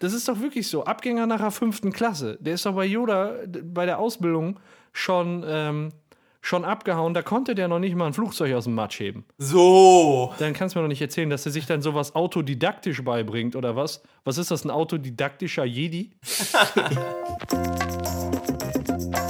Das ist doch wirklich so. Abgänger nach der fünften Klasse. Der ist doch bei Yoda bei der Ausbildung schon, ähm, schon abgehauen. Da konnte der noch nicht mal ein Flugzeug aus dem Matsch heben. So. Dann kannst du mir doch nicht erzählen, dass er sich dann sowas autodidaktisch beibringt oder was? Was ist das, ein autodidaktischer Jedi?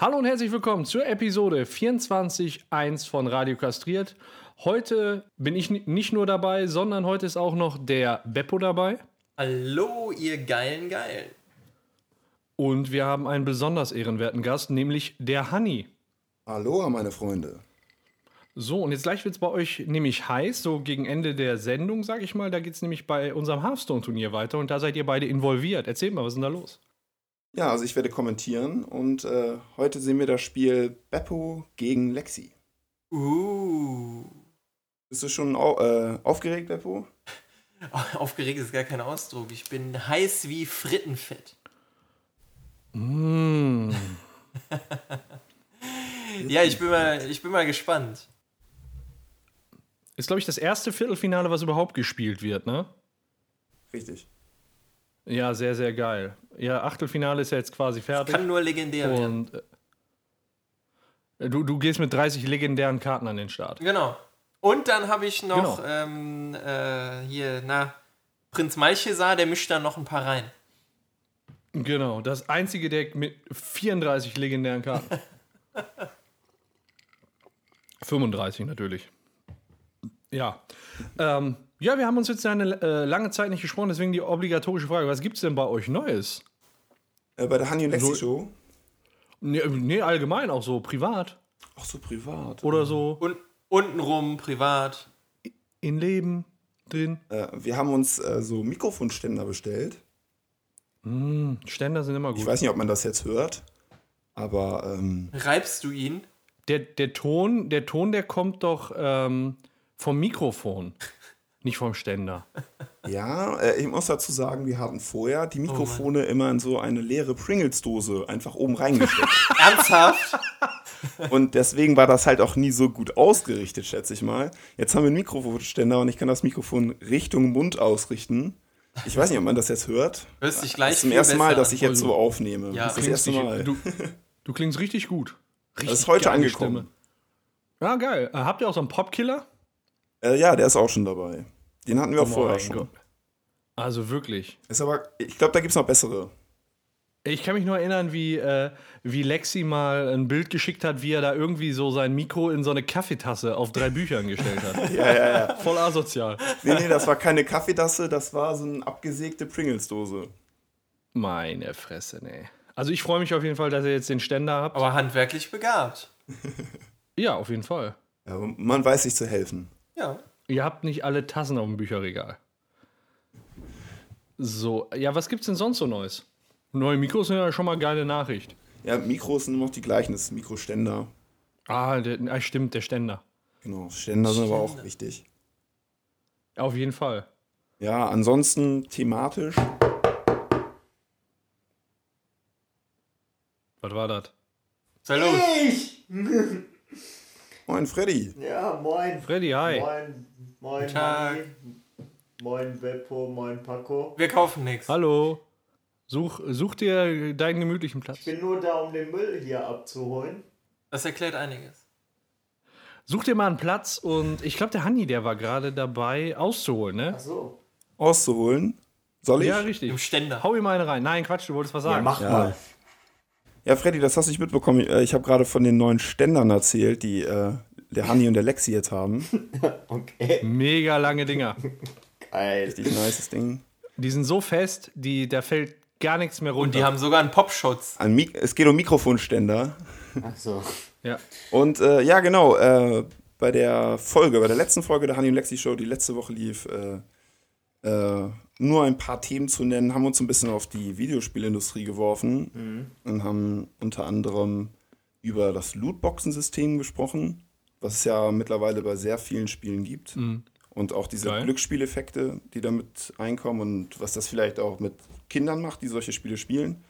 Hallo und herzlich willkommen zur Episode 24.1 von Radio Kastriert. Heute bin ich ni- nicht nur dabei, sondern heute ist auch noch der Beppo dabei. Hallo, ihr geilen Geilen. Und wir haben einen besonders ehrenwerten Gast, nämlich der Hanni. Aloha, meine Freunde. So, und jetzt gleich wird es bei euch nämlich heiß, so gegen Ende der Sendung, sag ich mal. Da geht es nämlich bei unserem Hearthstone-Turnier weiter und da seid ihr beide involviert. Erzählt mal, was ist denn da los? Ja, also ich werde kommentieren und äh, heute sehen wir das Spiel Beppo gegen Lexi. Uh. Bist du schon au äh, aufgeregt, Beppo? Aufgeregt ist gar kein Ausdruck. Ich bin heiß wie Frittenfett. Mm. Ja, ich bin mal, ich bin mal gespannt. Ist, glaube ich, das erste Viertelfinale, was überhaupt gespielt wird, ne? Richtig. Ja, sehr, sehr geil. Ja, Achtelfinale ist ja jetzt quasi fertig. Kann nur legendär werden. Und äh, du, du gehst mit 30 legendären Karten an den Start. Genau. Und dann habe ich noch Genau. ähm, äh, hier, na, Prinz Malchesar, der mischt da noch ein paar rein. Genau, das einzige Deck mit 34 legendären Karten. 35 natürlich. Ja. Ähm, ja, wir haben uns jetzt eine äh, lange Zeit nicht gesprochen, deswegen die obligatorische Frage: Was gibt es denn bei euch Neues? Äh, bei der Hani und Lexi So- Show. Nee, nee, allgemein auch so privat Ach so, privat. oder so Und untenrum, privat. in Leben drin. Äh, wir haben uns äh, so Mikrofonständer bestellt. Mm, Ständer sind immer Ich gut. weiß nicht, ob man das jetzt hört, aber ähm, Reibst du ihn? Der, der, Ton, der Ton, der kommt doch ähm, vom Mikrofon, nicht vom Ständer. ja, äh, ich muss dazu sagen, wir hatten vorher die Mikrofone immer in so eine leere Pringles-Dose einfach oben reingesteckt. Ernsthaft? Und deswegen war das halt auch nie so gut ausgerichtet, schätze ich mal. Jetzt haben wir einen Mikrofonständer und ich kann das Mikrofon Richtung Mund ausrichten. Ich weiß nicht, ob man das jetzt hört. Hörst dich gleich Das ist zum viel ersten Mal, dass ich jetzt so aufnehme. Ja. das ist das erste Mal. Du, du klingst richtig gut. Richtig Das ist heute angekommen. Ja, geil. Äh, habt ihr auch so einen Popkiller? Äh, ja, der ist auch schon dabei. Den hatten wir auch Oh vorher mein schon. Gott. Also wirklich. Ist aber, ich glaube, da gibt es noch bessere. Ich kann mich nur erinnern, wie, äh, wie Lexi mal ein Bild geschickt hat, wie er da irgendwie so sein Mikro in so eine Kaffeetasse auf drei Büchern gestellt hat. Ja, ja, ja. Voll asozial. Nee, nee, das war keine Kaffeetasse, das war so eine abgesägte Pringles-Dose. Meine Fresse, nee. Also ich freue mich auf jeden Fall, dass ihr jetzt den Ständer habt. Aber handwerklich begabt. ja, auf jeden Fall. Ja, man weiß sich zu helfen. Ja. Ihr habt nicht alle Tassen auf dem Bücherregal. So, ja, was gibt's denn sonst so Neues? Neue Mikros sind ja schon mal geile Nachricht. Ja, Mikros sind immer noch die gleichen, das ist Mikroständer. Ah, der, ah, stimmt, der Ständer. Genau, Ständer sind aber auch wichtig. Auf jeden Fall. Ja, ansonsten thematisch. Was war das? Salut. Ich! Moin, Freddy. Ja, moin. Freddy, hi. Moin, moin, Guten Tag. Manni. Moin, Beppo, moin, Paco. Wir kaufen nichts. Hallo. Such, such dir deinen gemütlichen Platz. Ich bin nur da, um den Müll hier abzuholen. Das erklärt einiges. Such dir mal einen Platz und ich glaube, der Hanni, der war gerade dabei auszuholen, ne? Ach so. Auszuholen. Soll ich? Ja, Im richtig. Ständer. Hau ihm eine rein. Nein, Quatsch, du wolltest was Ja, sagen. mach Ja. mal. Ja, Freddy, das hast du nicht mitbekommen. Äh, Ich habe gerade von den neuen Ständern erzählt, die äh, der Hanni und der Lexi jetzt haben. Okay, Mega lange Dinger. geil. Richtig nices Ding. Die sind so fest, die, da fällt gar nichts mehr runter. Und die haben sogar einen Popschutz. Ein Mik es geht um Mikrofonständer. Ach so. ja. Und äh, ja, genau, äh, bei der Folge, bei der letzten Folge der Honey und Lexi Show, die letzte Woche lief, äh, äh, nur ein paar Themen zu nennen, haben wir uns ein bisschen auf die Videospielindustrie geworfen und haben unter anderem über das Lootboxen-System gesprochen, was es ja mittlerweile bei sehr vielen Spielen gibt. Und auch diese Geil. Glücksspieleffekte, die damit einkommen und was das vielleicht auch mit Kindern macht, die solche Spiele spielen.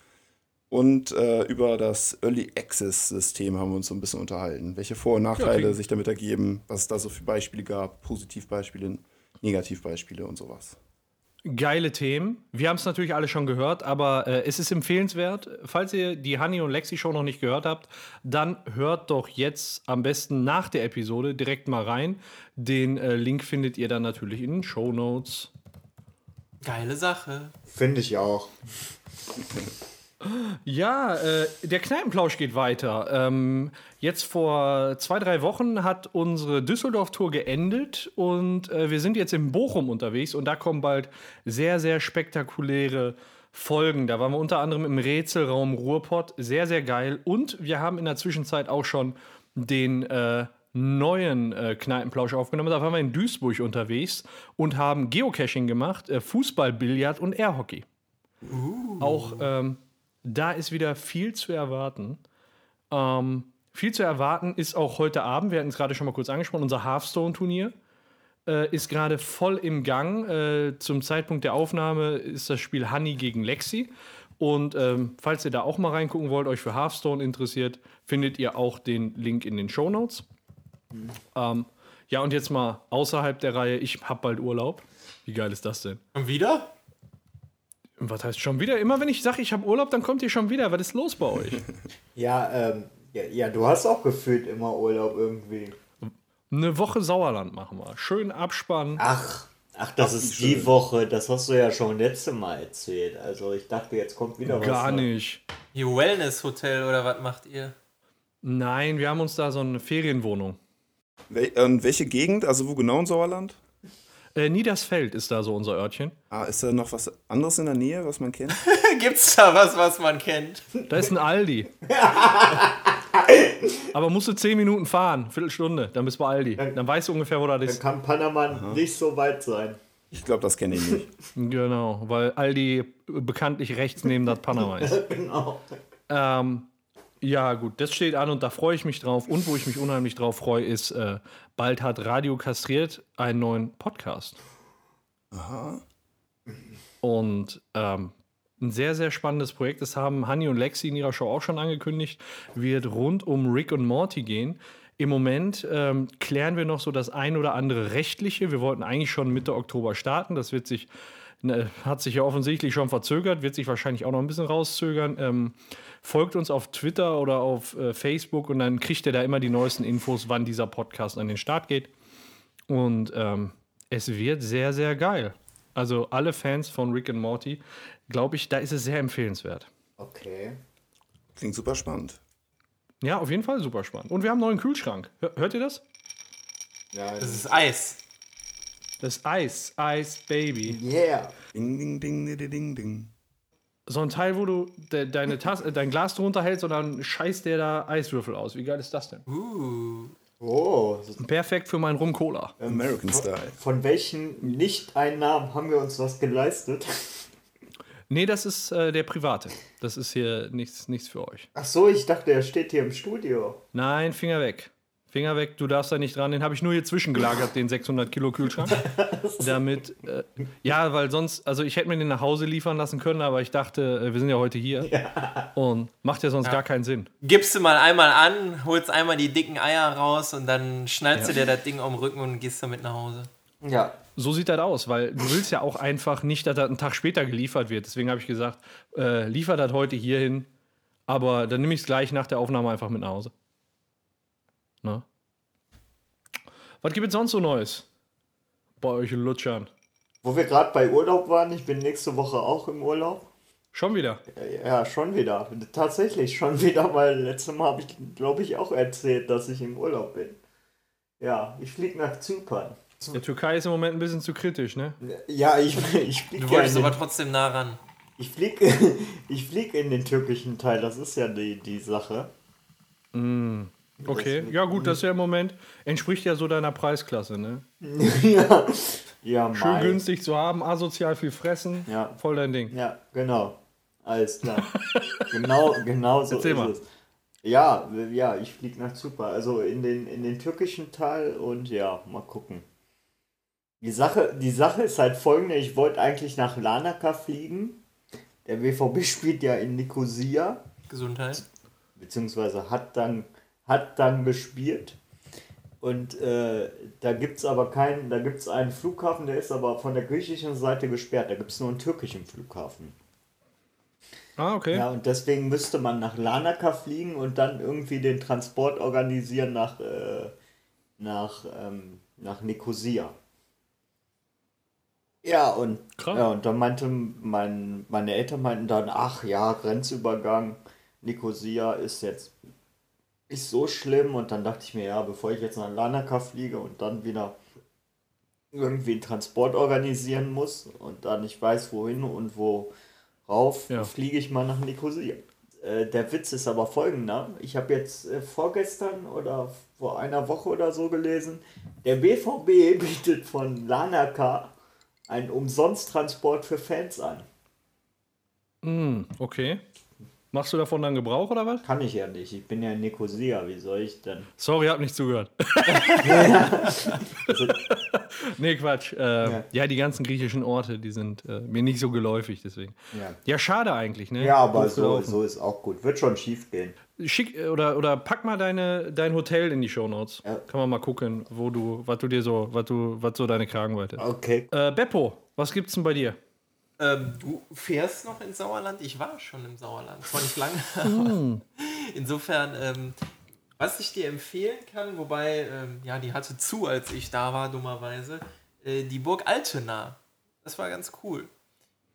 Und äh, über das Early Access-System haben wir uns so ein bisschen unterhalten. Welche Vor- und Nachteile klingt- sich damit ergeben, was es da so für Beispiele gab, Positivbeispiele, Negativbeispiele und sowas. Geile Themen. Wir haben es natürlich alle schon gehört, aber äh, es ist empfehlenswert. Falls ihr die Honey und Lexi Show noch nicht gehört habt, dann hört doch jetzt am besten nach der Episode direkt mal rein. Den äh, Link findet ihr dann natürlich in den Show Notes. Geile Sache. Finde ich auch. Ja, äh, der Kneipenplausch geht weiter. Ähm, jetzt vor zwei, drei Wochen hat unsere Düsseldorf-Tour geendet und äh, wir sind jetzt in Bochum unterwegs und da kommen bald sehr, sehr spektakuläre Folgen. Da waren wir unter anderem im Rätselraum Ruhrpott. Sehr, sehr geil. Und wir haben in der Zwischenzeit auch schon den äh, neuen äh, Kneipenplausch aufgenommen. Da waren wir in Duisburg unterwegs und haben Geocaching gemacht, äh, Fußball, Billard und Airhockey. Auch ähm, da ist wieder viel zu erwarten. Ähm, viel zu erwarten ist auch heute Abend, wir hatten es gerade schon mal kurz angesprochen, unser Hearthstone-Turnier äh, ist gerade voll im Gang. Äh, zum Zeitpunkt der Aufnahme ist das Spiel Honey gegen Lexi. Und ähm, falls ihr da auch mal reingucken wollt, euch für Hearthstone interessiert, findet ihr auch den Link in den Show Notes. Ähm, ja, und jetzt mal außerhalb der Reihe, ich hab bald Urlaub. Wie geil ist das denn? Und wieder? Was heißt schon wieder? Immer wenn ich sage, ich habe Urlaub, dann kommt ihr schon wieder. Was ist los bei euch? Ja, ähm, ja, ja, du hast auch gefühlt immer Urlaub irgendwie. Eine Woche Sauerland machen wir. Schön abspannen. Ach, ach, das ist die Woche. Das hast du ja schon letzte Mal erzählt. Also ich dachte, jetzt kommt wieder was. Gar nicht. Die Wellness-Hotel oder was macht ihr? Nein, wir haben uns da so eine Ferienwohnung. Wel und welche Gegend, also wo genau in Sauerland? Äh, Niedersfeld ist da so unser Örtchen. Ah, ist da noch was anderes in der Nähe, was man kennt? Gibt's da was, was man kennt? Da ist ein Aldi. Aber musst du 10 Minuten fahren, Viertelstunde, dann bist du bei Aldi. Dann weißt du ungefähr, wo das Dann ist. kann Panama nicht so weit sein. Ich glaube, das kenne ich nicht. Genau, weil Aldi bekanntlich rechts neben das Panama ist. Genau. Ähm, ja, gut, das steht an und da freue ich mich drauf. Und wo ich mich unheimlich drauf freue, ist, äh, bald hat Radio Kastriert einen neuen Podcast. Und ähm, ein sehr, sehr spannendes Projekt. Das haben Hanni und Lexi in ihrer Show auch schon angekündigt. Wird rund um Rick und Morty gehen. Im Moment ähm, klären wir noch so das ein oder andere Rechtliche. Wir wollten eigentlich schon Mitte Oktober starten. Das wird sich, hat sich ja offensichtlich schon verzögert, wird sich wahrscheinlich auch noch ein bisschen rauszögern. Ähm, folgt uns auf Twitter oder auf äh, Facebook und dann kriegt ihr da immer die neuesten Infos, wann dieser Podcast an den Start geht. Und ähm, es wird sehr, sehr geil. Also alle Fans von Rick and Morty, glaube ich, da ist es sehr empfehlenswert. Okay. Klingt super spannend. Ja, auf jeden Fall super spannend. Und wir haben einen neuen Kühlschrank. Hör, hört ihr das? Ja, Das ist Eis. Das Eis, Eis Baby. yeah. Ding, ding, ding, ding, ding, ding. So ein Teil, wo du de, deine Tasse, äh, dein Glas drunter hältst und dann scheißt der da Eiswürfel aus. Wie geil ist das denn? Uh. Oh, Perfekt für meinen Rum Cola. American Style. von welchen Nicht-Einnahmen haben wir uns was geleistet? Nee, das ist äh, der private. Das ist hier nichts, nichts für euch. Ach so, ich dachte, er steht hier im Studio. Nein, Finger weg. Finger weg, du darfst da nicht dran. Den habe ich nur hier zwischengelagert, den 600 Kilo Kühlschrank. Damit, äh, ja, weil sonst, also ich hätte mir den nach Hause liefern lassen können, aber ich dachte, äh, wir sind ja heute hier. Und macht ja sonst gar keinen Sinn. Gibst du mal einmal an, holst einmal die dicken Eier raus und dann schnallst du dir das Ding um den Rücken und gehst damit nach Hause. Ja. So sieht das aus, weil du willst ja auch einfach nicht, dass das einen Tag später geliefert wird. Deswegen habe ich gesagt, äh, liefer das heute hier hin, aber dann nehme ich es gleich nach der Aufnahme einfach mit nach Hause. Ne? Was gibt es sonst so Neues? Bei euch Lutschern. Wo wir gerade bei Urlaub waren, ich bin nächste Woche auch im Urlaub. Schon wieder. Ja, schon wieder. Tatsächlich schon wieder, weil letztes Mal habe ich, glaube ich, auch erzählt, dass ich im Urlaub bin. Ja, ich fliege nach Zypern. Der Türkei ist im Moment ein bisschen zu kritisch, ne? Ja, ich, ich fliege Du ja wolltest in aber trotzdem nah ran. ich flieg, ich flieg in den türkischen Teil, das ist ja die, die Sache. Okay. Ja, gut, das ist ja im Moment, entspricht ja so deiner Preisklasse, ne? ja, Ja, Schön Mai. günstig zu haben, asozial viel fressen. Ja. Voll dein Ding. Ja, genau. Alles klar. genau, genau so Erzähl ist mal. es. Ja, ja, ich fliege nach Zypern. Also in den, in den türkischen Teil und ja, mal gucken. Die Sache, die Sache ist halt folgende, ich wollte eigentlich nach Larnaca fliegen. Der BVB spielt ja in Nicosia, Gesundheit. beziehungsweise hat dann, hat dann gespielt. Und äh, da gibt es aber keinen, da gibt es einen Flughafen, der ist aber von der griechischen Seite gesperrt. Da gibt es nur einen türkischen Flughafen. Ah, okay. Ja, und deswegen müsste man nach Larnaca fliegen und dann irgendwie den Transport organisieren nach, äh, nach, ähm, nach Nicosia. Ja, und, Krass. ja, und dann meinte mein, meine Eltern meinten dann, ach ja, Grenzübergang, Nicosia ist jetzt ist so schlimm und dann dachte ich mir, ja, bevor ich jetzt nach Larnaca fliege und dann wieder irgendwie einen Transport organisieren muss und dann nicht weiß, wohin und wo rauf, Ja. fliege ich mal nach Nicosia. Äh, der Witz ist aber folgender. Ich habe jetzt äh, vorgestern oder vor einer Woche oder so gelesen, der BVB bietet von Larnaca einen Umsonsttransport für Fans an. Hm, okay. Machst du davon dann Gebrauch oder was? Kann ich ja nicht. Ich bin ja in Nicosia. Wie soll ich denn? Sorry, hab nicht zugehört. Nee, Quatsch. Äh, ja. Ja. die ganzen griechischen Orte, die sind äh, mir nicht so geläufig, deswegen. ja. Ja, schade eigentlich, ne? ja, aber so, gelaufen. so ist auch gut. Wird schon schief gehen. Schick äh, oder, oder pack mal deine, dein Hotel in die Shownotes. Ja. Kann man mal gucken, wo du, was du dir so, was du, was so deine Kragenweite ist. Okay. Äh, Beppo, was gibt's denn bei dir? Ähm, du fährst noch ins Sauerland? Ich war schon im Sauerland. Zwar nicht lange, Hm. insofern, ähm, was ich dir empfehlen kann, wobei, ähm, ja, die hatte zu, als ich da war, dummerweise, äh, die Burg Altena. Das war ganz cool.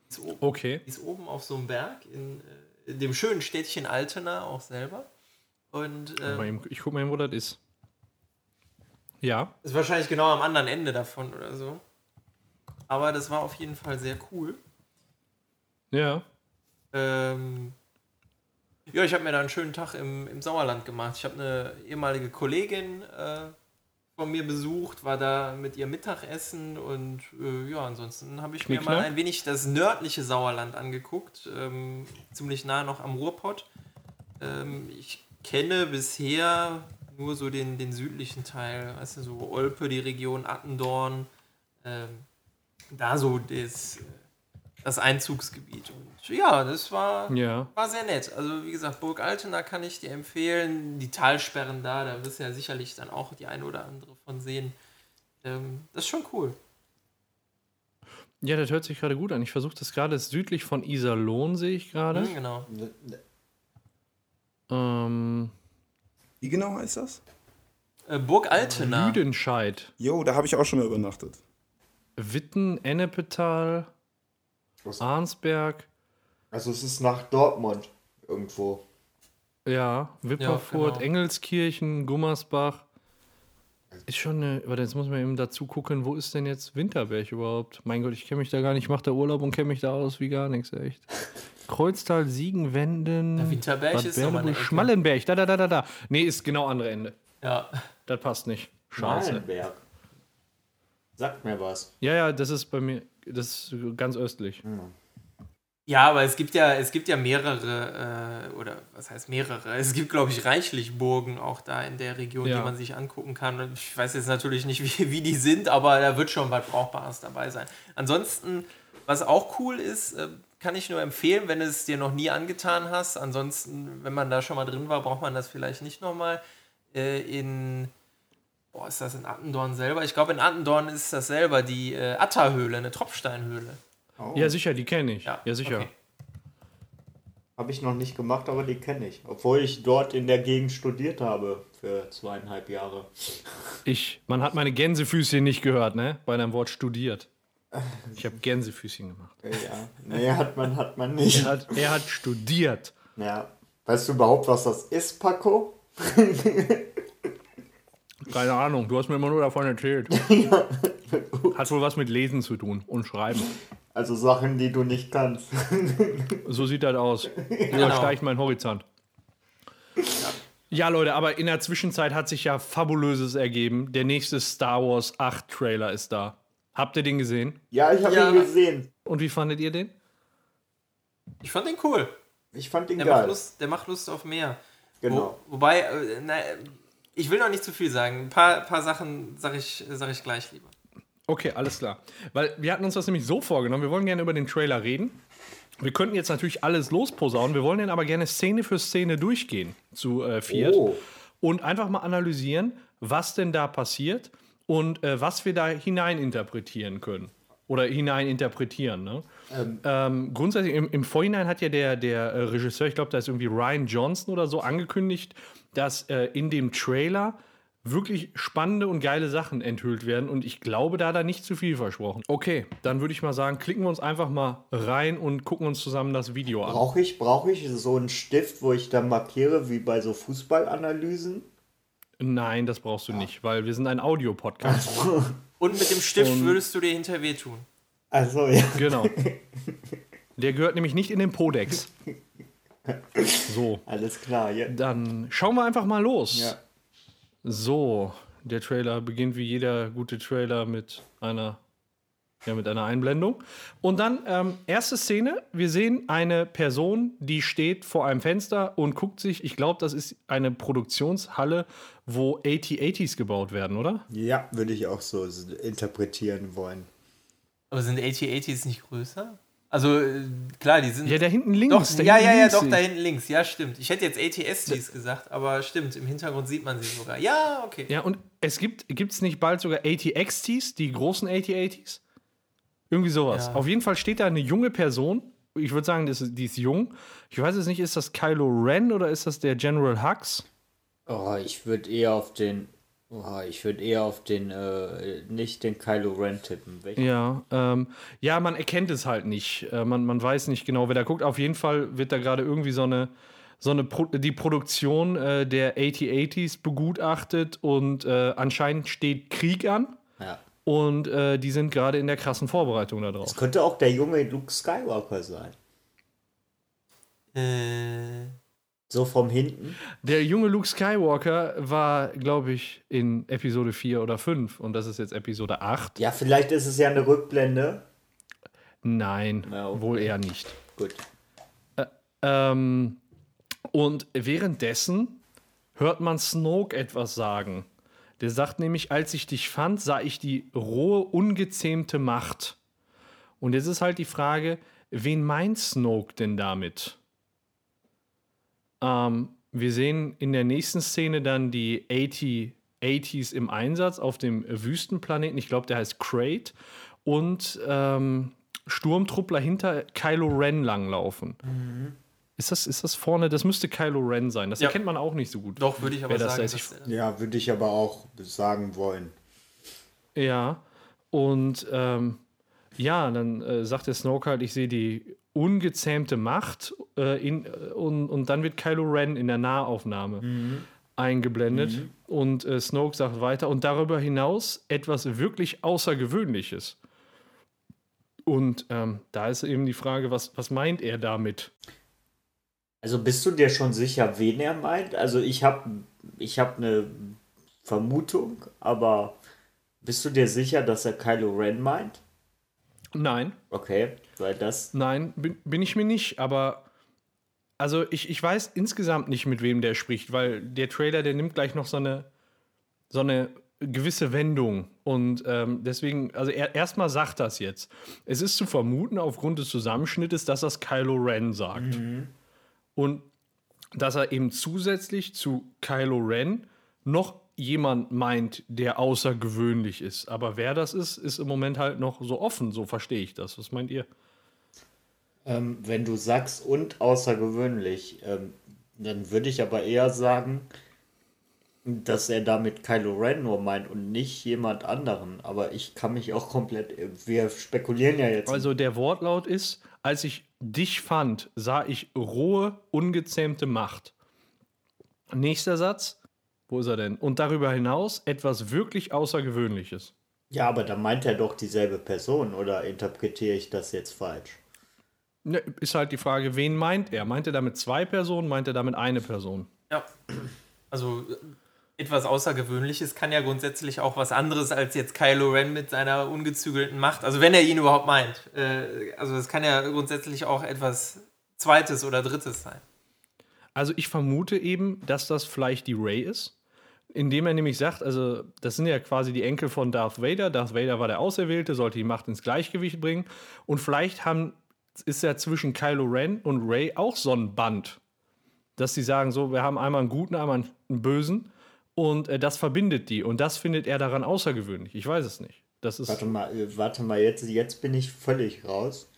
Ist oben, Okay. die ist oben auf so einem Berg in, äh, in dem schönen Städtchen Altena auch selber. Und ähm, Ich guck mal eben, wo das ist. Ja. ist wahrscheinlich genau am anderen Ende davon oder so. Aber das war auf jeden Fall sehr cool. Ja. Ähm, ja, ich habe mir da einen schönen Tag im, im Sauerland gemacht. Ich habe eine ehemalige Kollegin äh, von mir besucht, war da mit ihr Mittagessen und äh, ja, ansonsten habe ich mir Knickknack? mal ein wenig das nördliche Sauerland angeguckt, ähm, ziemlich nah noch am Ruhrpott. Ähm, ich kenne bisher nur so den, den südlichen Teil, weißt du, so Olpe, die Region Attendorn, ähm, da so das, das Einzugsgebiet. Und ja, das war, Ja. war sehr nett. Also wie gesagt, Burg Altena kann ich dir empfehlen. Die Talsperren da, da wirst du ja sicherlich dann auch die eine oder andere von sehen. Ähm, das ist schon cool. Ja, das hört sich gerade gut an. Ich versuche das gerade, ist südlich von Iserlohn, sehe ich gerade. Mhm, genau. Ähm, Wie genau heißt das? Äh, Burg Altena. Lüdenscheid, Jo, da habe ich auch schon mal übernachtet. Witten, Ennepetal, Was? Arnsberg, Also es ist nach Dortmund irgendwo. ja, Wipperfurt, genau. Engelskirchen, Gummersbach. Ist schon eine, warte, jetzt muss man eben dazu gucken, wo ist denn jetzt Winterberg überhaupt? Mein Gott, ich kenne mich da gar nicht, ich mache da Urlaub und kenne mich da aus wie gar nichts, echt. Kreuztal, Siegenwenden, Ja, Winterberg Bad ist eine Berleburg, Ecke. Schmallenberg, da, da, da, da, da. Nee, ist genau andere Ende. Ja. Das passt nicht. Scheiße. Malenberg. Sagt mir was. Ja, ja, das ist bei mir, das ist ganz östlich. Ja, aber es gibt ja, es gibt ja mehrere, äh, oder was heißt mehrere? Es gibt, glaube ich, reichlich Burgen auch da in der Region, Ja. die man sich angucken kann. Ich weiß jetzt natürlich nicht, wie, wie die sind, aber da wird schon was Brauchbares dabei sein. Ansonsten, was auch cool ist, äh, kann ich nur empfehlen, wenn du es dir noch nie angetan hast. Ansonsten, wenn man da schon mal drin war, braucht man das vielleicht nicht nochmal. Äh, in, boah, ist das in Attendorn selber? Ich glaube, in Attendorn ist das selber die äh, Atta-Höhle, eine Tropfsteinhöhle. Oh, Ja, sicher, die kenne ich. Ja, Ja, sicher. okay. Habe ich noch nicht gemacht, aber die kenne ich. Obwohl ich dort in der Gegend studiert habe für zweieinhalb Jahre. Ich, man hat meine Gänsefüßchen nicht gehört, ne? Bei deinem Wort studiert. Ich habe Gänsefüßchen gemacht. Ja, nee, hat man, hat man nicht. Er hat, er hat studiert. Ja. Weißt du überhaupt, was das ist, Paco? Keine Ahnung, du hast mir immer nur davon erzählt. Hat wohl was mit Lesen zu tun und Schreiben. Also Sachen, die du nicht kannst. So sieht das aus. Übersteigt mein Horizont. Ja, Leute, aber in der Zwischenzeit hat sich ja Fabulöses ergeben. Der nächste Star Wars 8 Trailer ist da. Habt ihr den gesehen? Ja, ich habe Ja. ihn gesehen. Und wie fandet ihr den? Ich fand den cool. Ich fand ihn Der macht, geil. Lust, der macht Lust auf mehr. Genau. Wo, wobei, äh, na, ich will noch nicht zu viel sagen. Ein paar, paar Sachen sage ich, sag ich gleich lieber. Okay, alles klar. Weil wir hatten uns das nämlich so vorgenommen, wir wollen gerne über den Trailer reden. Wir könnten jetzt natürlich alles losposaunen, wir wollen den aber gerne Szene für Szene durchgehen zu äh, Fiat Oh. und einfach mal analysieren, was denn da passiert und äh, was wir da hineininterpretieren können. Oder hineininterpretieren. Ne? Ähm, grundsätzlich, im, im Vorhinein hat ja der, der äh, Regisseur, ich glaube, da ist irgendwie Ryan Johnson oder so, angekündigt, dass äh, in dem Trailer wirklich spannende und geile Sachen enthüllt werden. Und ich glaube, da hat er nicht zu viel versprochen. Okay, dann würde ich mal sagen, klicken wir uns einfach mal rein und gucken uns zusammen das Video an. Brauche ich, brauch ich so einen Stift, wo ich dann markiere, wie bei so Fußballanalysen? Nein, das brauchst du nicht, weil wir sind ein Audiopodcast. Und mit dem Stift würdest du dir hinter weh tun. Also, ja. genau. Der gehört nämlich nicht in den Podex. So, Alles klar. Ja. dann schauen wir einfach mal los. ja. So, der Trailer beginnt wie jeder gute Trailer mit einer, ja, mit einer Einblendung. Und dann, ähm, erste Szene, wir sehen eine Person, die steht vor einem Fenster und guckt sich, ich glaube, das ist eine Produktionshalle, wo AT-80s gebaut werden, oder? Ja, würde ich auch so interpretieren wollen. Aber sind AT-80s nicht größer? Also, äh, klar, die sind. Ja, da hinten links. doch, da ja, hinten ja, ja, links doch, da hinten links. Ja, stimmt. Ich hätte jetzt AT-STs gesagt, aber stimmt, im Hintergrund sieht man sie sogar. Ja, okay. Ja, und es gibt es nicht bald sogar AT-XTs, die großen AT-80s? Irgendwie sowas. Ja. Auf jeden Fall steht da eine junge Person. Ich würde sagen, das ist, die ist jung. Ich weiß jetzt nicht, ist das Kylo Ren oder ist das der General Hux? Oh, ich würde eher auf den. Oh, ich würde eher auf den, äh, nicht den Kylo Ren tippen. Welchen? Ja, ähm, ja, man erkennt es halt nicht. Äh, man, man weiß nicht genau, wer da guckt. Auf jeden Fall wird da gerade irgendwie so eine, so eine Pro die Produktion äh, der AT-80s begutachtet und äh, anscheinend steht Krieg an. Ja. Und äh, die sind gerade in der krassen Vorbereitung darauf. Es könnte auch der junge Luke Skywalker sein. Äh, So vom hinten. Der junge Luke Skywalker war, glaube ich, in Episode 4 oder 5 und das ist jetzt Episode 8. Ja, vielleicht ist es ja eine Rückblende. Nein, Ja, okay. wohl eher nicht. Gut. Ähm, und währenddessen hört man Snoke etwas sagen. Der sagt nämlich, als ich dich fand, sah ich die rohe, ungezähmte Macht. Und jetzt ist halt die Frage, wen meint Snoke denn damit? Ähm, wir sehen in der nächsten Szene dann die 80, 80s im Einsatz auf dem Wüstenplaneten. Ich glaube, der heißt Crate. Und ähm, Sturmtruppler hinter Kylo Ren langlaufen. Ist das, ist das vorne? Das müsste Kylo Ren sein. Das Ja. erkennt man auch nicht so gut. doch, würde ich aber sagen. Ich- Ja, würde ich aber auch sagen wollen. Ja. Und ähm, ja, dann äh, sagt der Snoke halt, ich sehe die ungezähmte Macht äh, in, äh, und, und dann wird Kylo Ren in der Nahaufnahme eingeblendet und äh, Snoke sagt weiter und darüber hinaus etwas wirklich Außergewöhnliches. Und ähm, da ist eben die Frage, was, was meint er damit? Also bist du dir schon sicher, wen er meint? Also ich habe ich hab eine Vermutung, aber bist du dir sicher, dass er Kylo Ren meint? Nein, Okay, weil das. Nein, bin, bin ich mir nicht, aber also ich, ich weiß insgesamt nicht, mit wem der spricht, weil der Trailer, der nimmt gleich noch so eine, so eine gewisse Wendung. Und ähm, deswegen, also er, erstmal sagt das jetzt. Es ist zu vermuten, aufgrund des Zusammenschnittes, dass das Kylo Ren sagt. Und dass er eben zusätzlich zu Kylo Ren noch jemand meint, der außergewöhnlich ist. Aber wer das ist, ist im Moment halt noch so offen. So verstehe ich das. Was meint ihr? Ähm, wenn du sagst und außergewöhnlich, ähm, dann würde ich aber eher sagen, dass er damit Kylo Ren nur meint und nicht jemand anderen. Aber ich kann mich auch komplett. Wir spekulieren ja jetzt. Also der Wortlaut ist, als ich dich fand, sah ich rohe, ungezähmte Macht. Nächster Satz. Wo ist er denn? Und darüber hinaus etwas wirklich Außergewöhnliches. ja, aber da meint er doch dieselbe Person oder interpretiere ich das jetzt falsch? Ne, ist halt die Frage, wen meint er? Meint er damit zwei Personen? Meint er damit eine Person? Ja. Also, etwas Außergewöhnliches kann ja grundsätzlich auch was anderes als jetzt Kylo Ren mit seiner ungezügelten Macht. Also wenn er ihn überhaupt meint. Äh, also es kann ja grundsätzlich auch etwas Zweites oder Drittes sein. Also ich vermute eben, dass das vielleicht die Ray ist. Indem er nämlich sagt, also das sind ja quasi die Enkel von Darth Vader. Darth Vader war der Auserwählte, sollte die Macht ins Gleichgewicht bringen. Und vielleicht haben, ist ja zwischen Kylo Ren und Ray auch so ein Band. Dass sie sagen, so, wir haben einmal einen Guten, einmal einen Bösen. Und äh, das verbindet die. Und das findet er daran außergewöhnlich. Ich weiß es nicht. Das ist Warte mal, äh, warte mal, jetzt, jetzt bin ich völlig raus.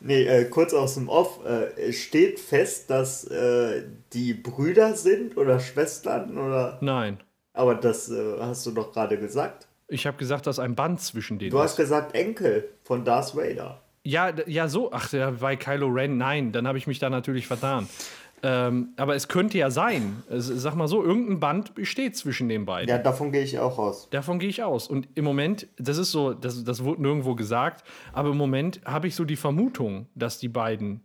Nee, äh, kurz aus dem Off. Äh, steht fest, dass äh, die Brüder sind oder Schwestern oder. Nein. Aber das äh, hast du doch gerade gesagt. Ich habe gesagt, dass ein Band zwischen denen Du hast ist. gesagt Enkel von Darth Vader. Ja, ja, so. Ach, ja, bei Kylo Ren, nein, dann habe ich mich da natürlich vertan. Ähm, aber es könnte ja sein, sag mal so, irgendein Band besteht zwischen den beiden. Ja, davon gehe ich auch aus. Davon gehe ich aus. Und im Moment, das ist so, das, das wurde nirgendwo gesagt, aber im Moment habe ich so die Vermutung, dass die beiden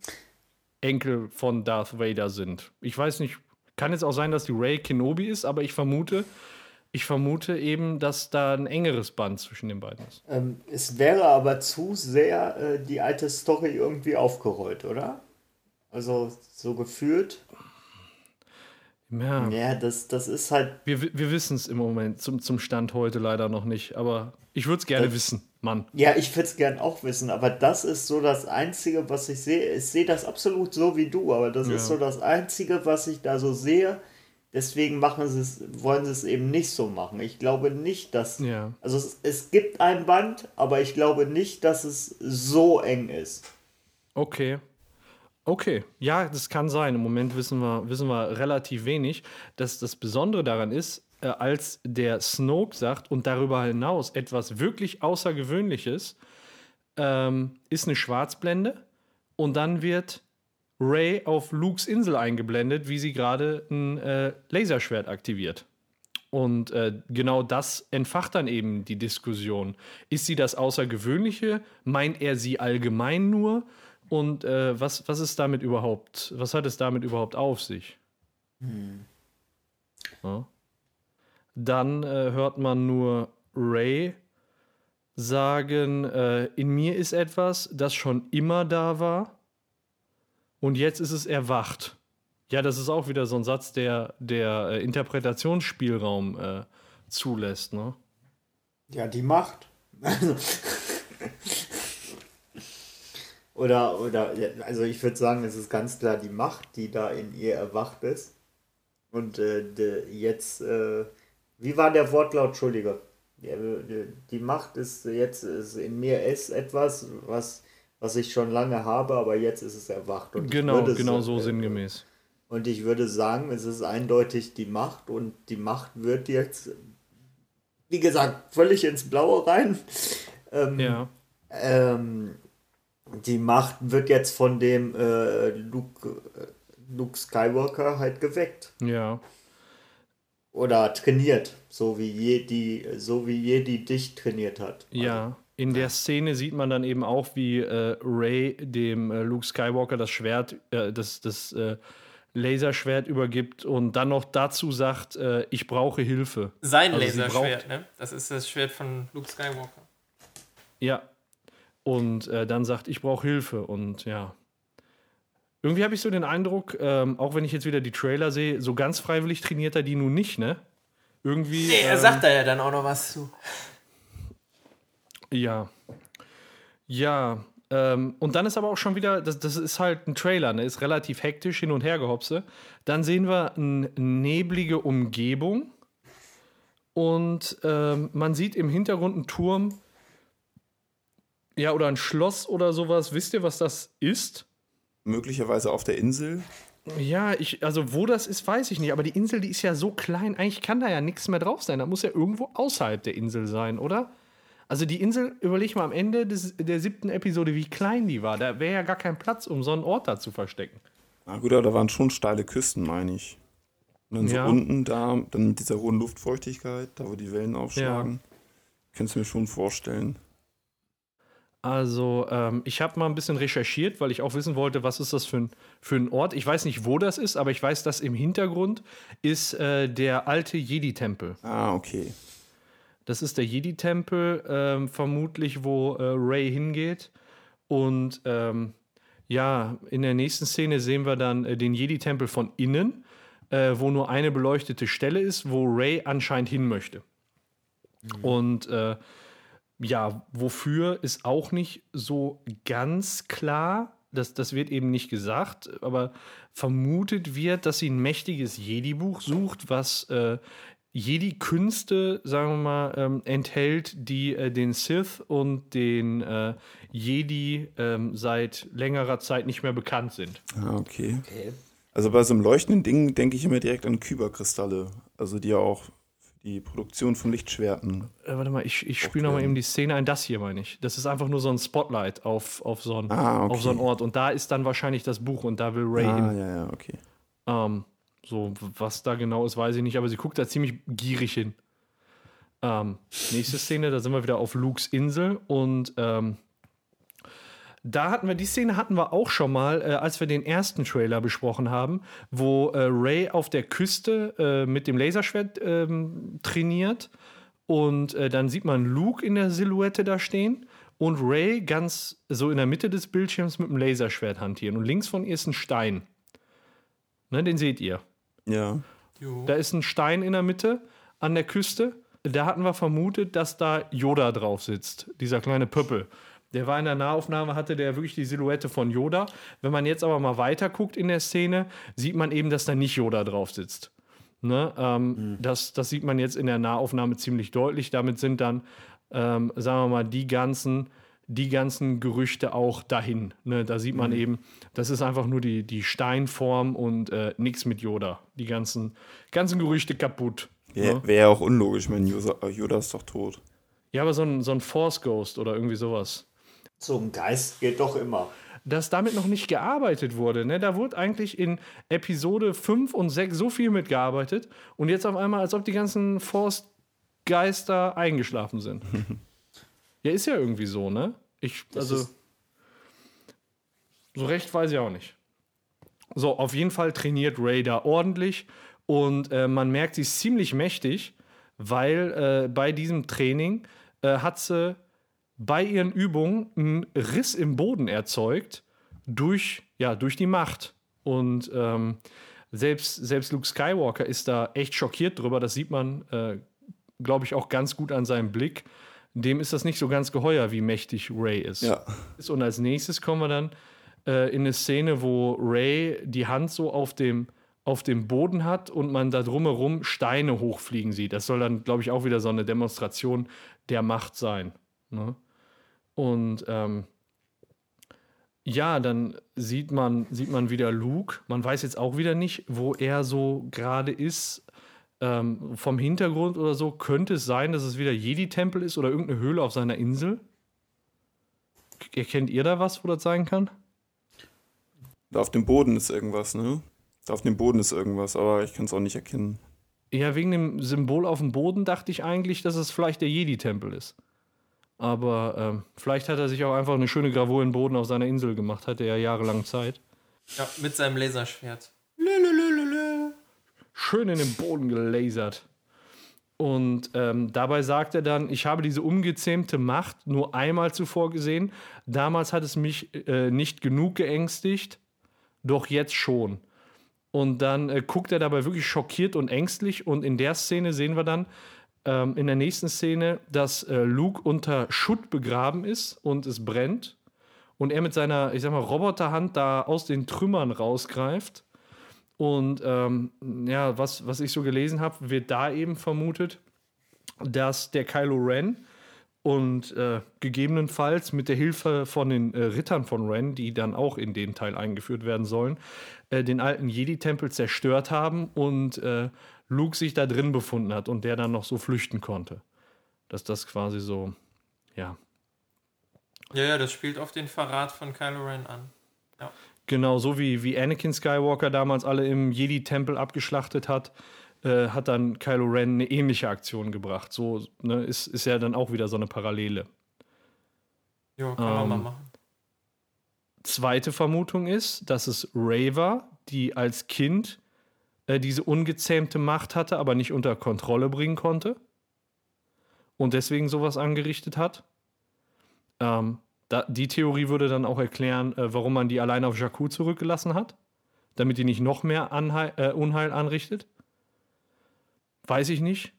Enkel von Darth Vader sind. Ich weiß nicht, kann jetzt auch sein, dass die Ray Kenobi ist, aber ich vermute, ich vermute eben, dass da ein engeres Band zwischen den beiden ist. Ähm, es wäre aber zu sehr äh, die alte Story irgendwie aufgerollt, oder? Also so gefühlt. Ja. Ja, das, das ist halt. Wir, wir wissen es im Moment zum, zum Stand heute leider noch nicht, aber ich würde es gerne Das- wissen, Mann. Ja, ich würde es gern auch wissen, aber das ist so das Einzige, was ich sehe. Ich sehe das absolut so wie du, aber das Ja. ist so das Einzige, was ich da so sehe. Deswegen machen sie es, wollen sie es eben nicht so machen. Ich glaube nicht, dass. Ja. Also es, es gibt ein Band, aber ich glaube nicht, dass es so eng ist. Okay. Okay, ja, das kann sein. Im Moment wissen wir, wissen wir relativ wenig. Das, das Besondere daran ist, äh, als der Snoke sagt und darüber hinaus etwas wirklich Außergewöhnliches, ähm, ist eine Schwarzblende und dann wird Ray auf Lukes Insel eingeblendet, wie sie gerade ein äh, Laserschwert aktiviert. Und äh, genau das entfacht dann eben die Diskussion. Ist sie das Außergewöhnliche? Meint er sie allgemein nur? Und äh, was, was ist damit überhaupt, was hat es damit überhaupt auf sich? Ja. Dann äh, hört man nur Ray sagen, äh, in mir ist etwas, das schon immer da war und jetzt ist es erwacht. Ja, das ist auch wieder so ein Satz, der, der äh, Interpretationsspielraum äh, zulässt, ne? Ja, die Macht. oder, oder, also ich würde sagen, es ist ganz klar die Macht, die da in ihr erwacht ist. Und äh, de, jetzt, äh, wie war der Wortlaut, Entschuldige? Die, die Macht ist jetzt, ist in mir ist etwas, was, was ich schon lange habe, aber jetzt ist es erwacht. Und Genau, genau so äh, sinngemäß. Und ich würde sagen, es ist eindeutig die Macht und die Macht wird jetzt, wie gesagt, völlig ins Blaue rein. Ähm, Ja, ähm, die Macht wird jetzt von dem äh, Luke, Luke Skywalker halt geweckt. ja, Oder trainiert, so wie Jedi, so wie Jedi dich trainiert hat. ja. In der Szene sieht man dann eben auch, wie äh, Ray dem äh, Luke Skywalker das Schwert, äh, das, das äh, Laserschwert übergibt und dann noch dazu sagt, äh, ich brauche Hilfe. Sein Also Laserschwert, ne? Das ist das Schwert von Luke Skywalker. Ja. Und äh, dann sagt, ich brauche Hilfe. Und ja. Irgendwie habe ich so den Eindruck, ähm, auch wenn ich jetzt wieder die Trailer sehe, so ganz freiwillig trainiert er die nun nicht, ne? Irgendwie. Nee, er ähm, sagt da ja dann auch noch was zu. Ja. Ja. Ähm, und dann ist aber auch schon wieder, das, das ist halt ein Trailer, ne? Ist relativ hektisch hin und her gehopse. Dann sehen wir eine neblige Umgebung. Und ähm, man sieht im Hintergrund einen Turm. Ja, oder ein Schloss oder sowas. Wisst ihr, was das ist? Möglicherweise auf der Insel. Ja, ich, also wo das ist, weiß ich nicht. Aber die Insel, die ist ja so klein, eigentlich kann da ja nichts mehr drauf sein. Da muss ja irgendwo außerhalb der Insel sein, oder? Also die Insel, überleg mal am Ende des, der siebten Episode, wie klein die war. Da wäre ja gar kein Platz, um so einen Ort da zu verstecken. Na gut, aber da waren schon steile Küsten, meine ich. Und dann so Ja. unten da, dann mit dieser hohen Luftfeuchtigkeit, da wo die Wellen aufschlagen. Kannst du mir schon vorstellen. Also, ähm, ich habe mal ein bisschen recherchiert, weil ich auch wissen wollte, was ist das für ein, für ein Ort. Ich weiß nicht, wo das ist, aber ich weiß, dass im Hintergrund ist äh, der alte Jedi-Tempel. Ah, okay. Das ist der Jedi-Tempel, ähm, vermutlich, wo äh, Ray hingeht. Und ähm, ja, in der nächsten Szene sehen wir dann äh, den Jedi-Tempel von innen, äh, wo nur eine beleuchtete Stelle ist, wo Ray anscheinend hin möchte. Und äh, ja, wofür ist auch nicht so ganz klar. Das, das wird eben nicht gesagt, aber vermutet wird, dass sie ein mächtiges Jedi-Buch sucht, was äh, Jedi-Künste, sagen wir mal, ähm, enthält, die äh, den Sith und den äh, Jedi ähm, seit längerer Zeit nicht mehr bekannt sind. Ah, okay. Okay. Also bei so einem leuchtenden Ding denke ich immer direkt an Kyberkristalle. Also die ja auch die Produktion von Lichtschwerten. Äh, warte mal, ich, ich spiele nochmal eben die Szene ein. Das hier meine ich. Das ist einfach nur so ein Spotlight auf, auf, so einen, Ah, okay. auf so einen Ort. Und da ist dann wahrscheinlich das Buch und da will Ray Ah, hin. ja, ja, okay. Ähm, so, was da genau ist, weiß ich nicht, aber sie guckt da ziemlich gierig hin. Ähm, nächste Szene, da sind wir wieder auf Lukes Insel und ähm, da hatten wir, die Szene hatten wir auch schon mal, äh, als wir den ersten Trailer besprochen haben, wo äh, Ray auf der Küste äh, mit dem Laserschwert ähm, trainiert und äh, dann sieht man Luke in der Silhouette da stehen und Ray ganz so in der Mitte des Bildschirms mit dem Laserschwert hantieren und links von ihr ist ein Stein. Ne, den seht ihr. Ja. Jo. Da ist ein Stein in der Mitte an der Küste. Da hatten wir vermutet, dass da Yoda drauf sitzt, dieser kleine Pöppel. Der war in der Nahaufnahme, hatte der wirklich die Silhouette von Yoda. Wenn man jetzt aber mal weiter guckt in der Szene, sieht man eben, dass da nicht Yoda drauf sitzt. Ne? Ähm, das, das sieht man jetzt in der Nahaufnahme ziemlich deutlich. Damit sind dann, ähm, sagen wir mal, die ganzen, die ganzen Gerüchte auch dahin. Ne? Da sieht man eben, das ist einfach nur die, die Steinform und äh, nichts mit Yoda. Die ganzen, ganzen Gerüchte kaputt. Wäre ne? wär ja auch unlogisch, meine, Yoda, Yoda ist doch tot. Ja, aber so ein, so ein Force Ghost oder irgendwie sowas. So ein Geist geht doch immer. dass damit noch nicht gearbeitet wurde. Ne? Da wurde eigentlich in Episode 5 und 6 so viel mitgearbeitet und jetzt auf einmal, als ob die ganzen Forstgeister eingeschlafen sind. ja, ist ja irgendwie so, ne? Ich, also, so recht weiß ich auch nicht. So, auf jeden Fall trainiert Ray da ordentlich und äh, man merkt, sie ist ziemlich mächtig, weil äh, bei diesem Training äh, hat sie bei ihren Übungen einen Riss im Boden erzeugt durch, ja, durch die Macht. Und ähm, selbst, selbst Luke Skywalker ist da echt schockiert drüber. Das sieht man, äh, glaube ich, auch ganz gut an seinem Blick. Dem ist das nicht so ganz geheuer, wie mächtig Ray ist. Ja. Und als nächstes kommen wir dann äh, in eine Szene, wo Ray die Hand so auf dem, auf dem Boden hat und man da drumherum Steine hochfliegen sieht. Das soll dann, glaube ich, auch wieder so eine Demonstration der Macht sein. Ne? Und ähm, ja, dann sieht man, sieht man wieder Luke. Man weiß jetzt auch wieder nicht, wo er so gerade ist. Ähm, vom Hintergrund oder so könnte es sein, dass es wieder Jedi-Tempel ist oder irgendeine Höhle auf seiner Insel. Erkennt ihr da was, wo das sein kann? Da auf dem Boden ist irgendwas, ne? Da auf dem Boden ist irgendwas, aber ich kann es auch nicht erkennen. Ja, wegen dem Symbol auf dem Boden dachte ich eigentlich, dass es vielleicht der Jedi-Tempel ist. Aber ähm, vielleicht hat er sich auch einfach eine schöne Gravur in den Boden auf seiner Insel gemacht. Hatte er jahrelang Zeit. Ja, mit seinem Laserschwert. Schön in den Boden gelasert. Und ähm, dabei sagt er dann, ich habe diese ungezähmte Macht nur einmal zuvor gesehen. Damals hat es mich äh, nicht genug geängstigt, doch jetzt schon. Und dann äh, guckt er dabei wirklich schockiert und ängstlich. Und in der Szene sehen wir dann ähm, in der nächsten Szene, dass äh, Luke unter Schutt begraben ist und es brennt. Und er mit seiner, ich sag mal, Roboterhand da aus den Trümmern rausgreift. Und ähm, ja, was, was ich so gelesen habe, wird da eben vermutet, dass der Kylo Ren und äh, gegebenenfalls mit der Hilfe von den äh, Rittern von Ren, die dann auch in den Teil eingeführt werden sollen, äh, den alten Jedi-Tempel zerstört haben und äh, Luke sich da drin befunden hat und der dann noch so flüchten konnte. Dass das quasi so, ja, Ja, ja, das spielt auf den Verrat von Kylo Ren an. Genau, so wie, wie Anakin Skywalker damals alle im Jedi-Tempel abgeschlachtet hat, äh, hat dann Kylo Ren eine ähnliche Aktion gebracht. So ne, ist, ist ja dann auch wieder so eine Parallele. Ja, kann man mal Ähm, machen. Zweite Vermutung ist, dass es Ray war, die als Kind äh, diese ungezähmte Macht hatte, aber nicht unter Kontrolle bringen konnte. Und deswegen sowas angerichtet hat. Ähm, da, die Theorie würde dann auch erklären, äh, warum man die allein auf Jakku zurückgelassen hat. Damit die nicht noch mehr Anheil, äh, Unheil anrichtet. Weiß ich nicht.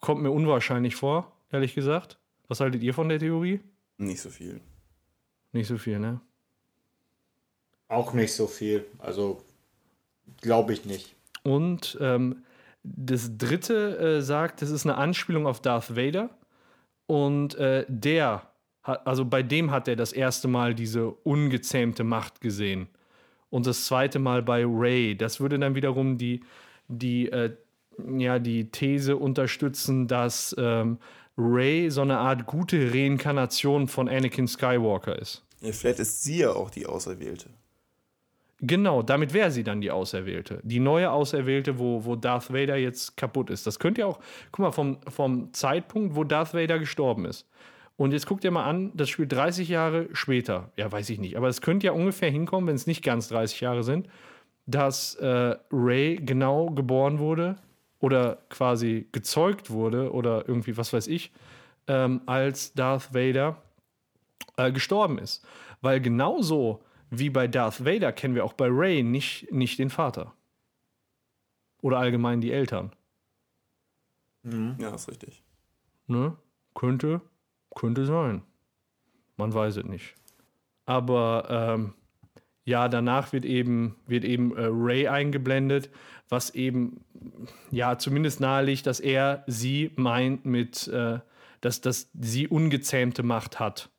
Kommt mir unwahrscheinlich vor, ehrlich gesagt. Was haltet ihr von der Theorie? Nicht so viel. Nicht so viel, ne? Auch nicht so viel. Also glaube ich nicht. Und ähm, das dritte äh, sagt, das ist eine Anspielung auf Darth Vader. Und äh, der, hat, also bei dem hat er das erste Mal diese ungezähmte Macht gesehen. Und das zweite Mal bei Ray. Das würde dann wiederum die, die, äh, ja, die These unterstützen, dass ähm, Ray so eine Art gute Reinkarnation von Anakin Skywalker ist. Vielleicht ist sie ja auch die Auserwählte. Genau, damit wäre sie dann die Auserwählte. Die neue Auserwählte, wo, wo Darth Vader jetzt kaputt ist. Das könnt ihr auch, guck mal, vom, vom Zeitpunkt, wo Darth Vader gestorben ist. Und jetzt guckt ihr mal an, das spielt 30 Jahre später. Ja, weiß ich nicht. Aber es könnte ja ungefähr hinkommen, wenn es nicht ganz 30 Jahre sind, dass äh, Ray genau geboren wurde oder quasi gezeugt wurde oder irgendwie, was weiß ich, ähm, als Darth Vader äh, gestorben ist. Weil genauso wie bei Darth Vader kennen wir auch bei Ray nicht, nicht den Vater. Oder allgemein die Eltern. Ja, ist richtig. Ne? Könnte, könnte sein. Man weiß es nicht. Aber ähm, ja, danach wird eben, wird eben äh, Ray eingeblendet, was eben ja zumindest naheliegt, dass er sie meint mit, äh, dass, dass sie ungezähmte Macht hat.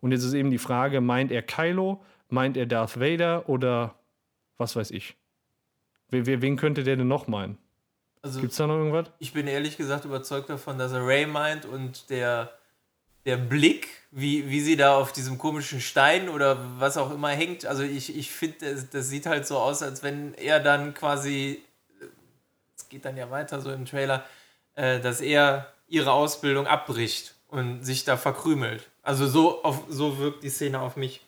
Und jetzt ist eben die Frage, meint er Kylo, meint er Darth Vader oder was weiß ich? Wen, könnte der denn noch meinen? Also Gibt es da noch irgendwas? ich bin ehrlich gesagt überzeugt davon, dass er Ray meint und der, der Blick, wie, wie sie da auf diesem komischen Stein oder was auch immer hängt, also ich, ich finde, das, das sieht halt so aus, als wenn er dann quasi, es geht dann ja weiter so im Trailer, äh, dass er ihre Ausbildung abbricht und sich da verkrümelt. Also so, auf, so wirkt die Szene auf mich.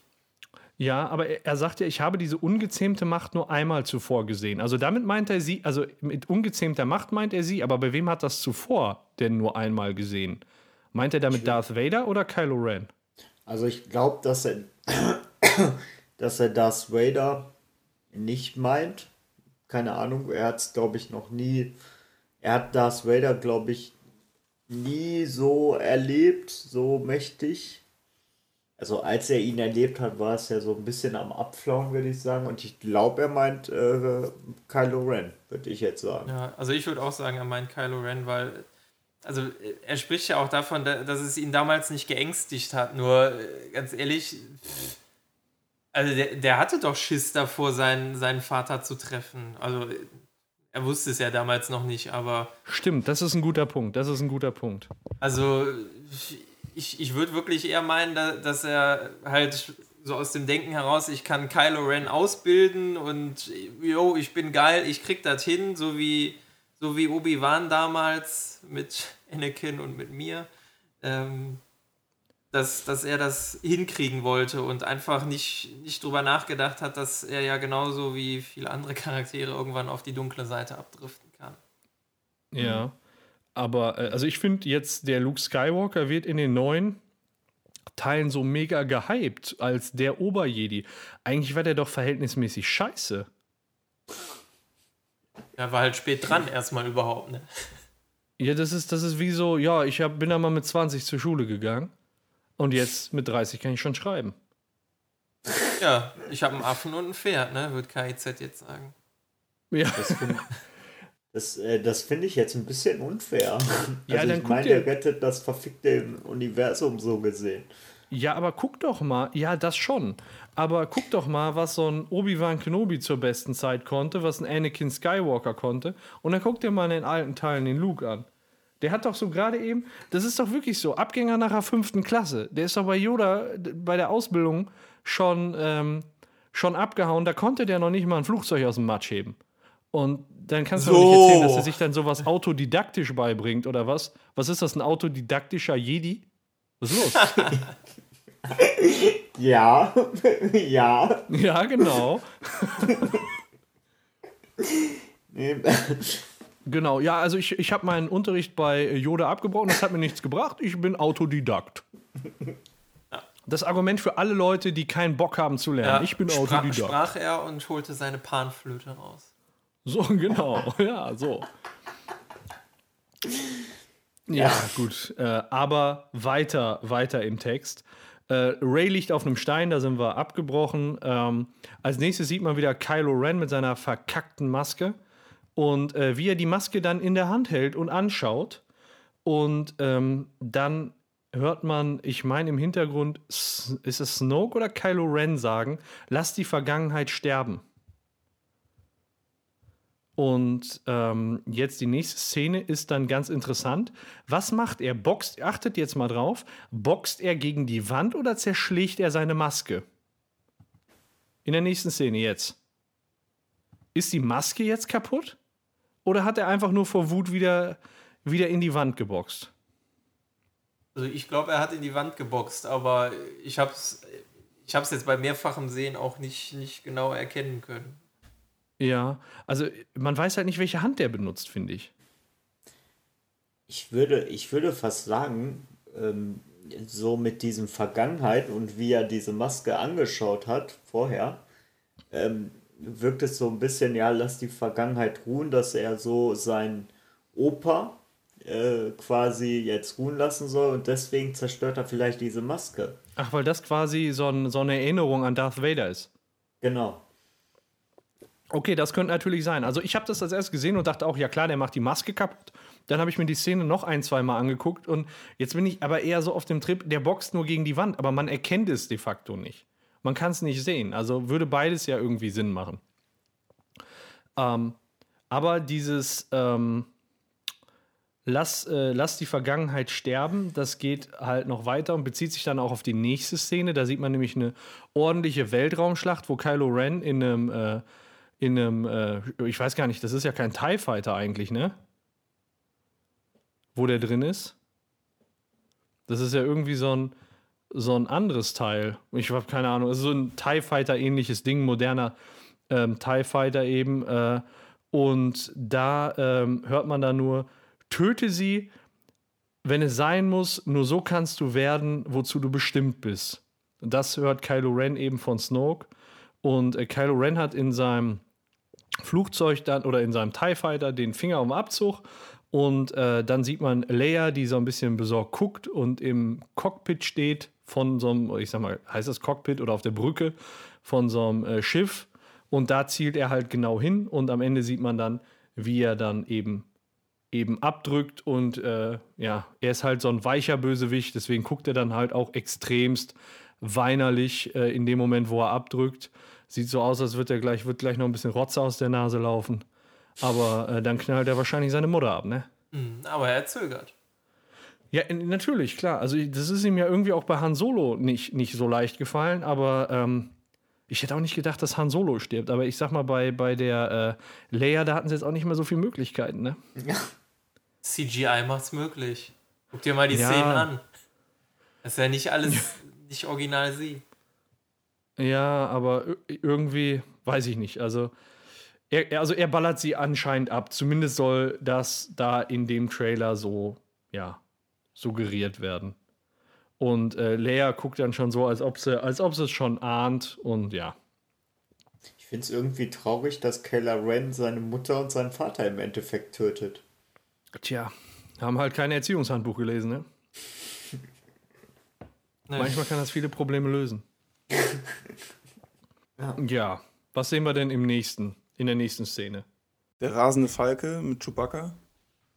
Ja, aber er, sagt ja, ich habe diese ungezähmte Macht nur einmal zuvor gesehen. Also damit meint er sie, also mit ungezähmter Macht meint er sie, aber bei wem hat das zuvor denn nur einmal gesehen? Meint er damit Darth Vader oder Kylo Ren? Also ich glaube, dass er, dass er Darth Vader nicht meint. Keine Ahnung, er hat es, glaube ich, noch nie. Er hat Darth Vader, glaube ich, nie so erlebt, so mächtig. Also als er ihn erlebt hat, war es ja so ein bisschen am Abflauen, würde ich sagen. Und ich glaube, er meint äh, Kylo Ren, würde ich jetzt sagen. Ja, also ich würde auch sagen, er meint Kylo Ren, weil also äh, er spricht ja auch davon, da- dass es ihn damals nicht geängstigt hat. Nur äh, ganz ehrlich, also der, der hatte doch Schiss davor, seinen, seinen Vater zu treffen. Also er wusste es ja damals noch nicht, aber Stimmt, das ist ein guter Punkt. Das ist ein guter Punkt. also ich, ich würde wirklich eher meinen, da, dass er halt so aus dem Denken heraus, ich kann Kylo Ren ausbilden und yo, ich bin geil, ich krieg das hin, so wie, so wie Obi-Wan damals mit Anakin und mit mir. Ähm, dass, dass er das hinkriegen wollte und einfach nicht, nicht drüber nachgedacht hat, dass er ja genauso wie viele andere Charaktere irgendwann auf die dunkle Seite abdriften kann. Ja. Aber, äh, also ich finde jetzt, der Luke Skywalker wird in den neuen Teilen so mega gehypt als der Oberjedi. Eigentlich war der doch verhältnismäßig scheiße. Er war halt spät dran erstmal überhaupt, ne? Ja, das ist, das ist wie so, ja, ich hab, bin da mal mit 20 zur Schule gegangen und jetzt mit 30 kann ich schon schreiben. Ja, ich habe einen Affen und ein Pferd, ne? Wird KIZ jetzt sagen. Ja, Das finde das, äh, das find ich jetzt ein bisschen unfair. Also Ja, dann ich meine, dir- er rettet das verfickte Universum so gesehen. ja, aber guck doch mal, ja, das schon. Aber guck doch mal, was so ein Obi-Wan Kenobi zur besten Zeit konnte, was ein Anakin Skywalker konnte. Und dann guck dir mal in den alten Teilen den Luke an. Der hat doch so gerade eben, das ist doch wirklich so, Abgänger nach der fünften Klasse. Der ist doch bei Yoda bei der Ausbildung schon, ähm, schon abgehauen. Da konnte der noch nicht mal ein Flugzeug aus dem Matsch heben. Und dann kannst du doch nicht So. erzählen, dass er sich dann sowas autodidaktisch beibringt oder was? Was ist das, ein autodidaktischer Jedi? Was ist los? Ja, ja. Ja, genau. Genau, ja, also ich, ich habe meinen Unterricht bei Yoda abgebrochen, das hat mir nichts gebracht, ich bin Autodidakt. Das Argument für alle Leute, die keinen Bock haben zu lernen. ich bin Autodidakt. sprach er und holte seine Panflöte raus. So, genau, ja, so. Ja, gut. Äh, aber weiter, weiter im Text. Äh, Ray liegt auf einem Stein, da sind wir abgebrochen. Ähm, als nächstes sieht man wieder Kylo Ren mit seiner verkackten Maske. Und äh, wie er die Maske dann in der Hand hält und anschaut. Und ähm, dann hört man, ich meine im Hintergrund, ist es Snoke oder Kylo Ren sagen, lass die Vergangenheit sterben. Und ähm, jetzt die nächste Szene ist dann ganz interessant. Was macht er? Boxt, achtet jetzt mal drauf, boxt er gegen die Wand oder zerschlägt er seine Maske? In der nächsten Szene jetzt. Ist die Maske jetzt kaputt? Oder hat er einfach nur vor Wut wieder, wieder in die Wand geboxt? Also ich glaube, er hat in die Wand geboxt, aber ich habe es ich jetzt bei mehrfachem Sehen auch nicht, nicht genau erkennen können. Ja, also man weiß halt nicht, welche Hand der benutzt, finde ich. ich würde, ich würde fast sagen, ähm, so mit diesem Vergangenheit und wie er diese Maske angeschaut hat vorher, ähm, wirkt es so ein bisschen, ja, lass die Vergangenheit ruhen, dass er so sein Opa äh, quasi jetzt ruhen lassen soll und deswegen zerstört er vielleicht diese Maske. Ach, weil das quasi so, ein, so eine Erinnerung an Darth Vader ist. Genau. Okay, das könnte natürlich sein. Also ich habe das als erstes gesehen und dachte auch, ja klar, der macht die Maske kaputt. Dann habe ich mir die Szene noch ein, zwei Mal angeguckt und jetzt bin ich aber eher so auf dem Trip, der boxt nur gegen die Wand, aber man erkennt es de facto nicht. Man kann es nicht sehen. Also würde beides ja irgendwie Sinn machen. Ähm, aber dieses ähm, lass, äh, lass die Vergangenheit sterben, das geht halt noch weiter und bezieht sich dann auch auf die nächste Szene. Da sieht man nämlich eine ordentliche Weltraumschlacht, wo Kylo Ren in einem, äh, in einem, äh, ich weiß gar nicht, das ist ja kein TIE Fighter eigentlich, ne? Wo der drin ist. Das ist ja irgendwie so ein, so ein anderes Teil. Ich habe keine Ahnung, es ist so ein TIE Fighter ähnliches Ding, moderner ähm, TIE Fighter eben. Äh, und da ähm, hört man dann nur, töte sie, wenn es sein muss, nur so kannst du werden, wozu du bestimmt bist. Das hört Kylo Ren eben von Snoke. Und äh, Kylo Ren hat in seinem Flugzeug dann oder in seinem TIE Fighter den Finger um Abzug. Und äh, dann sieht man Leia, die so ein bisschen besorgt guckt und im Cockpit steht von so einem, ich sag mal, heißt das Cockpit oder auf der Brücke von so einem äh, Schiff. Und da zielt er halt genau hin und am Ende sieht man dann, wie er dann eben eben abdrückt und äh, ja, er ist halt so ein weicher Bösewicht, deswegen guckt er dann halt auch extremst weinerlich äh, in dem Moment, wo er abdrückt. Sieht so aus, als wird er gleich, wird gleich noch ein bisschen Rotze aus der Nase laufen. Aber äh, dann knallt er wahrscheinlich seine Mutter ab, ne? Hm, Aber er zögert. Ja, natürlich, klar. Also das ist ihm ja irgendwie auch bei Han Solo nicht, nicht so leicht gefallen, aber ähm, ich hätte auch nicht gedacht, dass Han Solo stirbt. Aber ich sag mal, bei, bei der äh, Leia, da hatten sie jetzt auch nicht mehr so viele Möglichkeiten, ne? CGI macht's möglich. Guck dir mal die Ja. Szenen an. Das ist ja nicht alles, nicht original sie. Ja, aber ir- irgendwie, weiß ich nicht. Also er, also er ballert sie anscheinend ab. Zumindest soll das da in dem Trailer so, ja, suggeriert werden. Und äh, Leia guckt dann schon so, als ob sie, als ob sie es schon ahnt. Und ja. Ich finde es irgendwie traurig, dass Kylo Ren seine Mutter und seinen Vater im Endeffekt tötet. Tja, haben halt kein Erziehungshandbuch gelesen, ne? Ne. Manchmal kann das viele Probleme lösen. Ja. ja. Was sehen wir denn im nächsten, in der nächsten Szene? Der rasende Falke mit Chewbacca.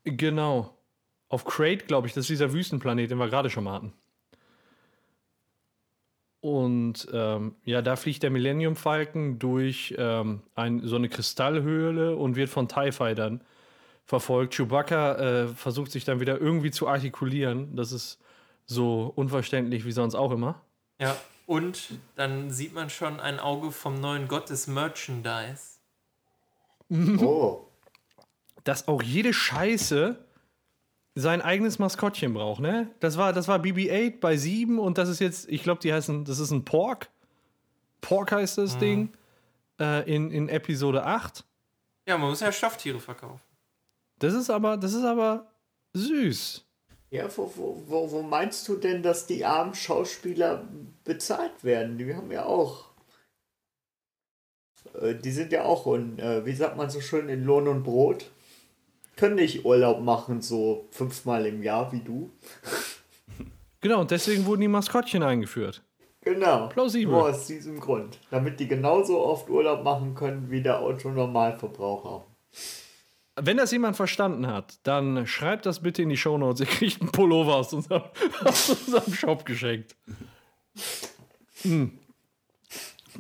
Genau. Auf Crate, glaube ich, das ist dieser Wüstenplanet, den wir gerade schon mal hatten. Und ähm, ja, da fliegt der Millennium Falcon durch ähm, ein, so eine Kristallhöhle und wird von TIE Fightern verfolgt. Chewbacca äh, versucht sich dann wieder irgendwie zu artikulieren. Das ist so unverständlich wie sonst auch immer. Ja, und dann sieht man schon ein Auge vom neuen Gott des sein eigenes Maskottchen braucht, ne? Das war, das war BB-8 bei 7 und das ist jetzt, ich glaube, die heißen, das ist ein Pork. Pork heißt das Ding. Äh, in, in Episode 8. Ja, man muss ja Stofftiere verkaufen. Das ist aber, das ist aber süß. Ja, wo, wo, wo, meinst du denn, dass die armen Schauspieler bezahlt werden? Die haben ja auch. Äh, die sind ja auch, in, äh, wie sagt man so schön, in Lohn und Brot. Können nicht Urlaub machen, so fünfmal im Jahr wie du. Genau, und deswegen wurden die Maskottchen eingeführt. Genau. Plausibel. Nur aus diesem Grund. Damit die genauso oft Urlaub machen können wie der Autonormalverbraucher. Wenn das jemand verstanden hat, dann schreibt das bitte in die Shownotes. Ihr kriegt einen Pullover aus unserem, aus unserem Shop geschenkt. Hm.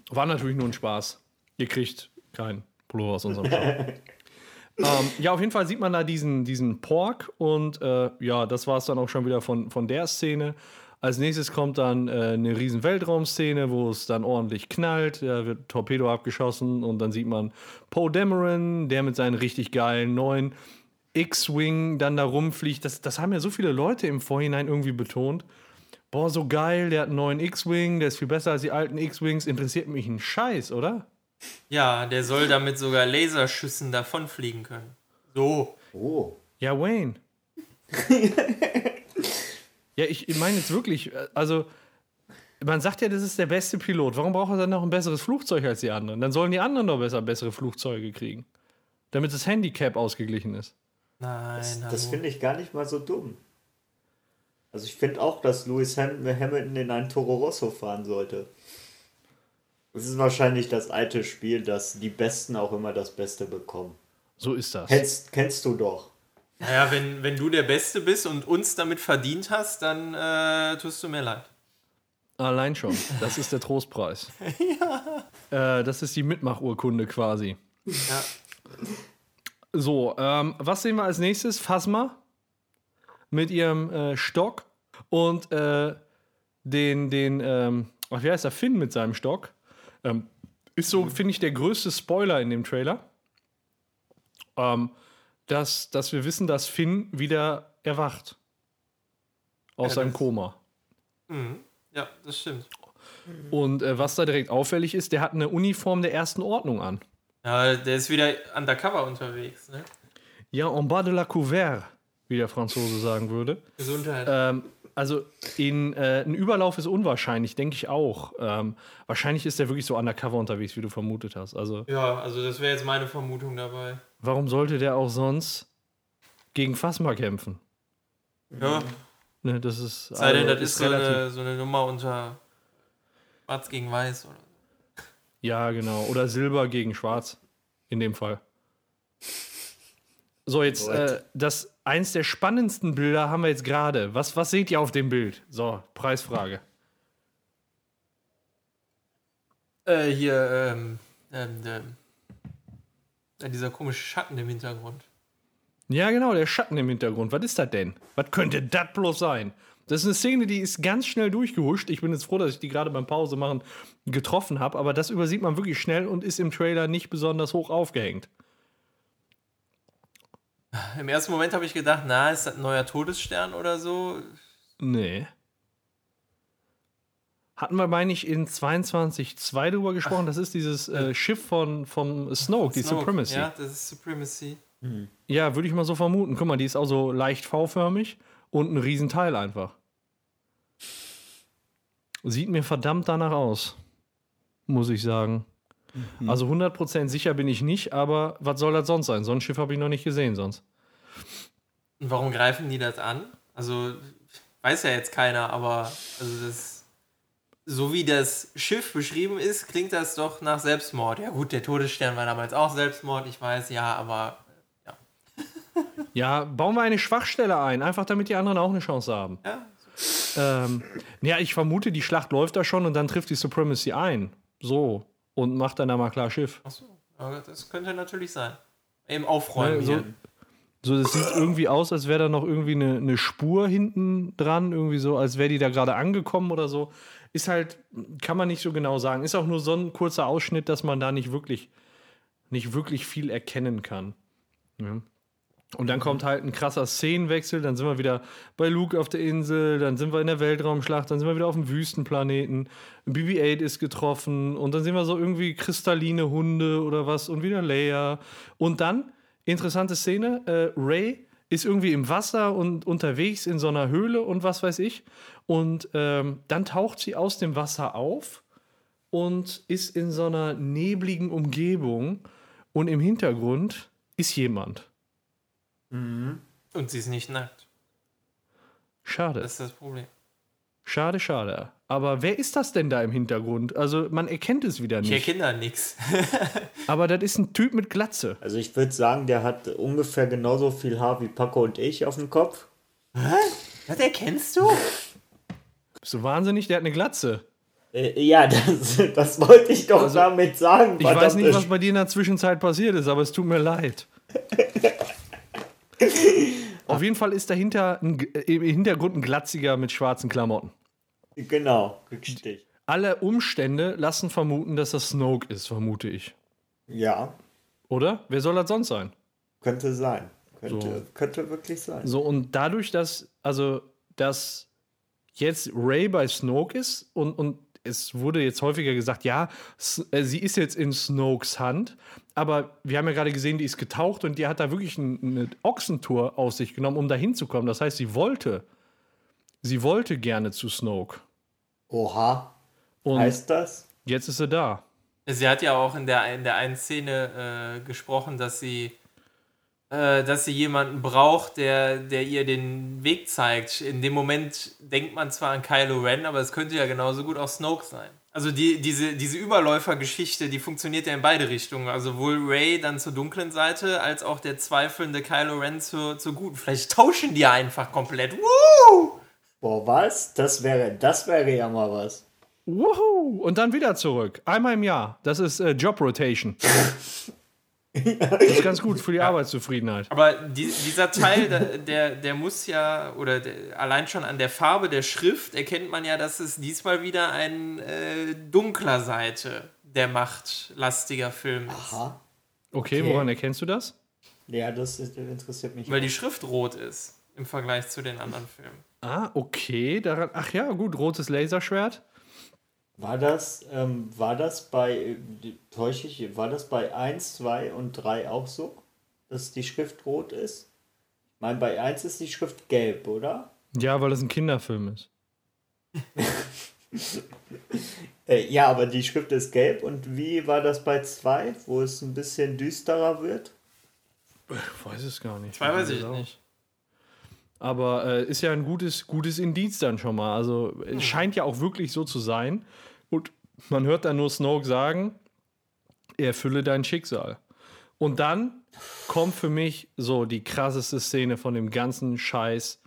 War natürlich nur ein Spaß. Ihr kriegt keinen Pullover aus unserem Shop. ähm, ja, auf jeden Fall sieht man da diesen, diesen Pork und äh, ja, das war es dann auch schon wieder von, von der Szene. Als nächstes kommt dann äh, eine riesen Weltraumszene, wo es dann ordentlich knallt. Da wird Torpedo abgeschossen und dann sieht man Poe Dameron, der mit seinen richtig geilen neuen X-Wing dann da rumfliegt. Das, das haben ja so viele Leute im Vorhinein irgendwie betont. Boah, so geil, der hat einen neuen X-Wing, der ist viel besser als die alten X-Wings. Interessiert mich ein Scheiß, oder? Ja, der soll damit sogar Laserschüssen davonfliegen können. So. Oh. Ja, Wayne. ja, ich meine jetzt wirklich, äh, also man sagt ja, das ist der beste Pilot. Warum braucht er dann noch ein besseres Flugzeug als die anderen? Dann sollen die anderen doch besser bessere Flugzeuge kriegen. Damit das Handicap ausgeglichen ist. Nein, Das, das finde ich gar nicht mal so dumm. Also ich finde auch, dass Lewis Ham Hamilton in ein Toro Rosso fahren sollte. Es ist wahrscheinlich das alte Spiel, dass die Besten auch immer das Beste bekommen. So ist das. Kennst, kennst du doch. Naja, wenn, wenn du der Beste bist und uns damit verdient hast, dann äh, tust du mir leid. Allein schon. Das ist der Trostpreis. ja. Äh, das ist die Mitmachurkunde quasi. Ja. So, ähm, was sehen wir als nächstes? Phasma mit ihrem äh, Stock und äh, den, den ähm, ach, wie heißt der? Finn mit seinem Stock. Ähm, ist so, finde ich, der größte Spoiler in dem Trailer. Ähm, dass, dass wir wissen, dass Finn wieder erwacht. Aus Ja, seinem Koma. Mhm. ja, das stimmt. Und äh, was da direkt auffällig ist, der hat eine Uniform der ersten Ordnung an. Ja, der ist wieder undercover unterwegs, ne? Ja, en bas de la couvert, wie der Franzose sagen würde. Gesundheit. Ähm, also in, äh, ein Überlauf ist unwahrscheinlich, denke ich auch. Ähm, wahrscheinlich ist der wirklich so undercover unterwegs, wie du vermutet hast. Also ja, also das wäre jetzt meine Vermutung dabei. warum sollte der auch sonst gegen Phasma kämpfen? Ja, Ne, das ist, sei denn, also, das ist so eine, so eine Nummer unter Schwarz gegen Weiß oder Ja, genau. Oder Silber gegen Schwarz. In dem Fall. So, jetzt äh, das eins der spannendsten Bilder haben wir jetzt gerade. Was, was seht ihr auf dem Bild? So, Preisfrage. Äh, hier, ähm, ähm, ähm, ja, dieser komische Schatten im Hintergrund. Ja, genau, der Schatten im Hintergrund. Was ist das denn? Was könnte das bloß sein? Das ist eine Szene, die ist ganz schnell durchgehuscht. Ich bin jetzt froh, dass ich die gerade beim Pause machen getroffen habe, aber das übersieht man wirklich schnell und ist im Trailer nicht besonders hoch aufgehängt. Im ersten Moment habe ich gedacht, na, ist das ein neuer Todesstern oder so? Nee. Hatten wir, meine ich, in 22.2 drüber gesprochen? Das ist dieses äh, Schiff von, vom Snoke, die Snoke. Supremacy. Ja, das ist Supremacy. Ja, würde ich mal so vermuten. Guck mal, die ist auch so leicht V-förmig und ein Riesenteil einfach. Sieht mir verdammt danach aus, muss ich sagen. Also 100% sicher bin ich nicht, aber was soll das sonst sein? So ein Schiff habe ich noch nicht gesehen sonst. Und warum greifen die das an? Also, weiß ja jetzt keiner, aber also das, so wie das Schiff beschrieben ist, klingt das doch nach Selbstmord. Ja, gut, der Todesstern war damals auch Selbstmord, ich weiß, ja, aber Ja, bauen wir eine Schwachstelle ein, einfach damit die anderen auch eine Chance haben. ja, Ähm, ja, ich vermute, die Schlacht läuft da schon und dann trifft die Supremacy ein. So. Und macht dann da mal klar Schiff. achso, aber das könnte natürlich sein. Eben aufräumen Ja, so- hier. So, es sieht irgendwie aus, als wäre da noch irgendwie eine, eine Spur hinten dran, irgendwie so, als wäre die da gerade angekommen oder so. Ist halt, kann man nicht so genau sagen. Ist auch nur so ein kurzer Ausschnitt, dass man da nicht wirklich, nicht wirklich viel erkennen kann. Ja. Und dann kommt halt ein krasser Szenenwechsel, dann sind wir wieder bei Luke auf der Insel, dann sind wir in der Weltraumschlacht, dann sind wir wieder auf dem Wüstenplaneten. BB-8 ist getroffen und dann sehen wir so irgendwie kristalline Hunde oder was und wieder Leia. Und dann, interessante Szene, äh, Ray ist irgendwie im Wasser und unterwegs in so einer Höhle und was weiß ich. Und ähm, dann taucht sie aus dem Wasser auf und ist in so einer nebligen Umgebung und im Hintergrund ist jemand. Und sie ist nicht nackt. Schade. Das ist das Problem. Schade, schade. Aber wer ist das denn da im Hintergrund? Also man erkennt es wieder Ich nicht. erkenne da nichts. Aber das ist ein Typ mit Glatze. Also ich würde sagen, der hat ungefähr genauso viel Haar wie Paco und ich auf dem Kopf. Das erkennst du? Bist du wahnsinnig? Der hat eine Glatze. Äh, ja, das, das wollte ich doch damit sagen. Ich weiß nicht, was bei dir in der Zwischenzeit passiert ist, aber es tut mir leid. Auf jeden Fall ist dahinter ein, äh, im Hintergrund ein Glatziger mit schwarzen Klamotten. Genau, richtig. Alle Umstände lassen vermuten, dass das Snoke ist, vermute ich. Ja, Oder? Wer soll das sonst sein? könnte sein. Könnte, So. könnte wirklich sein. So, und dadurch, dass, also, dass jetzt Ray bei Snoke ist und, und es wurde jetzt häufiger gesagt, ja, äh, sie ist jetzt in Snokes Hand, aber wir haben ja gerade gesehen, die ist getaucht und die hat da wirklich ein, eine Ochsentour auf sich genommen, um da hinzukommen. Das heißt, sie wollte, sie wollte gerne zu Snoke. Oha, Und heißt das? jetzt ist sie da. Sie hat ja auch in der, in der einen Szene äh, gesprochen, dass sie, äh, dass sie jemanden braucht, der, der ihr den Weg zeigt. In dem Moment denkt man zwar an Kylo Ren, aber es könnte ja genauso gut auch Snoke sein. Also die, diese, diese Überläufergeschichte, die funktioniert ja in beide Richtungen. Also sowohl Ray dann zur dunklen Seite, als auch der zweifelnde Kylo Ren zur, zur guten. Vielleicht tauschen die einfach komplett. Woo! Boah, was? Das wäre, das wäre ja mal was. Wuhu! Und dann wieder zurück. Einmal im Jahr. Das ist äh, Job Rotation. das ist ganz gut für die Arbeitszufriedenheit. Aber die, dieser Teil, der, der, der muss ja, oder der, allein schon an der Farbe der Schrift erkennt man ja, dass es diesmal wieder ein äh, dunkler Seite der Macht lastiger Film ist. Aha. Okay, woran erkennst du das? Ja, das interessiert mich. Weil die Schrift rot ist im Vergleich zu den anderen Filmen. Ah, okay. Daran, ach ja, gut, rotes Laserschwert. War das, ähm, war das bei, äh, täusche ich, war das bei 1, 2 und 3 auch so? Dass die Schrift rot ist? Ich meine, bei 1 ist die Schrift gelb, oder? Ja, weil das ein Kinderfilm ist. Äh, ja, aber die Schrift ist gelb und wie war das bei 2, wo es ein bisschen düsterer wird? Ich weiß es gar nicht. Zwei weiß ich das nicht. Aber äh, ist ja ein gutes, gutes Indiz dann schon mal. Also es scheint ja auch wirklich so zu sein. Man hört dann nur Snoke sagen, erfülle dein Schicksal. Und dann kommt für mich so die krasseste Szene von dem ganzen Scheiß,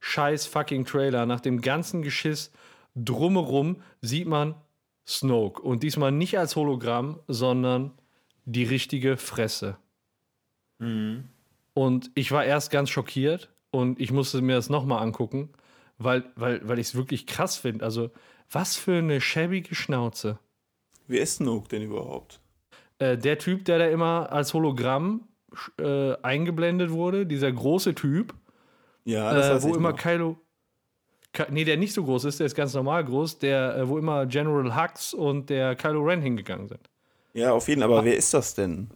Scheiß fucking Trailer. Nach dem ganzen Geschiss drumherum sieht man Snoke. Und diesmal nicht als Hologramm, sondern die richtige Fresse. Und ich war erst ganz schockiert und ich musste mir das nochmal angucken, weil, weil, weil ich es wirklich krass finde. Also, was für eine schäbige Schnauze. Wer ist Snoke denn überhaupt? Äh, der Typ, der da immer als Hologramm äh, eingeblendet wurde, dieser große Typ, Ja, das äh, wo immer noch. Kylo. Ki- Nee, der nicht so groß ist, der ist ganz normal groß, der, äh, wo immer General Hux und der Kylo Ren hingegangen sind. Ja, auf jeden Fall. Aber wer ist das denn?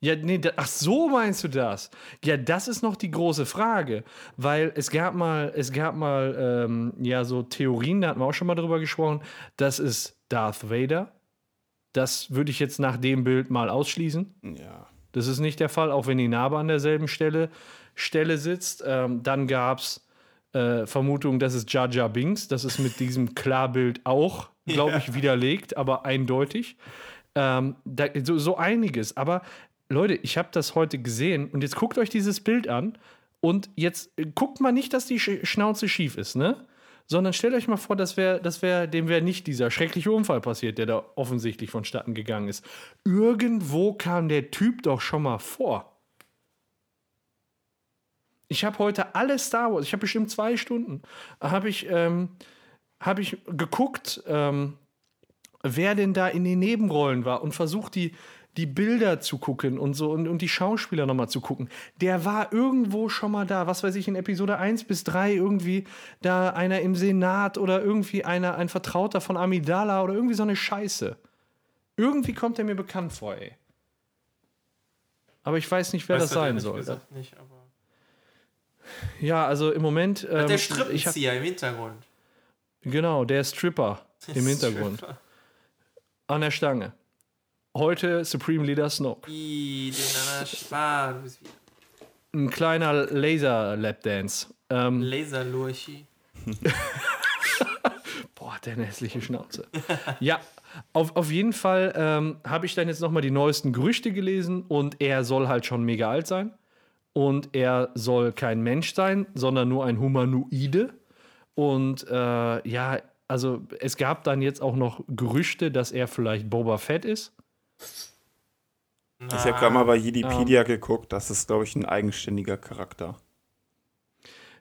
Ja, nee, da, ach so meinst du das? Ja, das ist noch die große Frage, weil es gab mal, es gab mal, ähm, ja, so Theorien, da hatten wir auch schon mal drüber gesprochen, das ist Darth Vader. Das würde ich jetzt nach dem Bild mal ausschließen. Ja. Das ist nicht der Fall, auch wenn die Narbe an derselben Stelle, Stelle sitzt. Ähm, dann gab es äh, Vermutungen, das ist Jar Jar Binks. Das ist mit diesem Klarbild auch, glaube ich, widerlegt, aber eindeutig. Ähm, da, so, so einiges. Aber Leute, ich habe das heute gesehen und jetzt guckt euch dieses Bild an und jetzt äh, guckt mal nicht, dass die Sch Schnauze schief ist, ne? Sondern stellt euch mal vor, das wär, das wär, dem wäre nicht dieser schreckliche Unfall passiert, der da offensichtlich vonstatten gegangen ist. Irgendwo kam der Typ doch schon mal vor. Ich habe heute alle Star Wars, ich habe bestimmt zwei Stunden, habe ich, ähm, hab ich geguckt, ähm, wer denn da in den Nebenrollen war und versucht, die, die Bilder zu gucken und so und, und die Schauspieler nochmal zu gucken. Der war irgendwo schon mal da, was weiß ich, in Episode 1 bis 3 irgendwie da einer im Senat oder irgendwie einer, ein Vertrauter von Amidala oder irgendwie so eine Scheiße. Irgendwie kommt er mir bekannt vor, ey. Aber ich weiß nicht, wer Weiß das sein soll. Nicht, aber Ja, also im Moment. Ähm, der Strippenzieher im Hintergrund. Genau, der Stripper im Hintergrund. Stripper. An der Stange. Heute Supreme Leader Snoke. Der Spar. Du bist wie Ein kleiner Laser-Lapdance. Ähm, Laserlurchi. boah, der hässliche Schnauze. ja, auf, auf jeden Fall ähm, habe ich dann jetzt nochmal die neuesten Gerüchte gelesen und er soll halt schon mega alt sein. Und er soll kein Mensch sein, sondern nur ein Humanoide. Und äh, ja, also es gab dann jetzt auch noch Gerüchte, dass er vielleicht Boba Fett ist. Ich habe gerade mal bei Wikipedia geguckt, das ist, glaube ich, ein eigenständiger Charakter.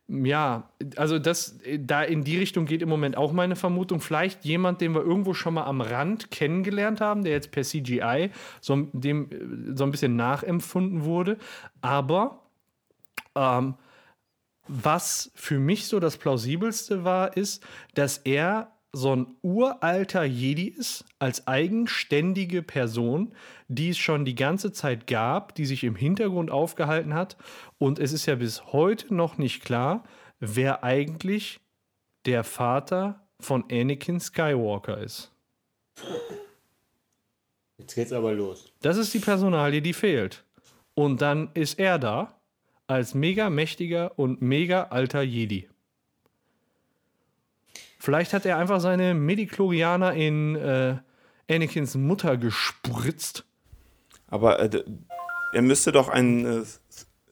Ja, also das, da in die Richtung geht im Moment auch meine Vermutung. Vielleicht jemand, den wir irgendwo schon mal am Rand kennengelernt haben, der jetzt per CGI so, dem, so ein bisschen nachempfunden wurde. Aber ähm, was für mich so das plausibelste war, ist, dass er so ein uralter Jedi ist, als eigenständige Person, die es schon die ganze Zeit gab, die sich im Hintergrund aufgehalten hat. Und es ist ja bis heute noch nicht klar, wer eigentlich der Vater von Anakin Skywalker ist. Jetzt geht's aber los. Das ist die Personalie, die fehlt. Und dann ist er da als mega mächtiger und mega alter Jedi. Vielleicht hat er einfach seine Medichlorianer in äh, Anakins Mutter gespritzt. Aber äh, er müsste doch ein äh,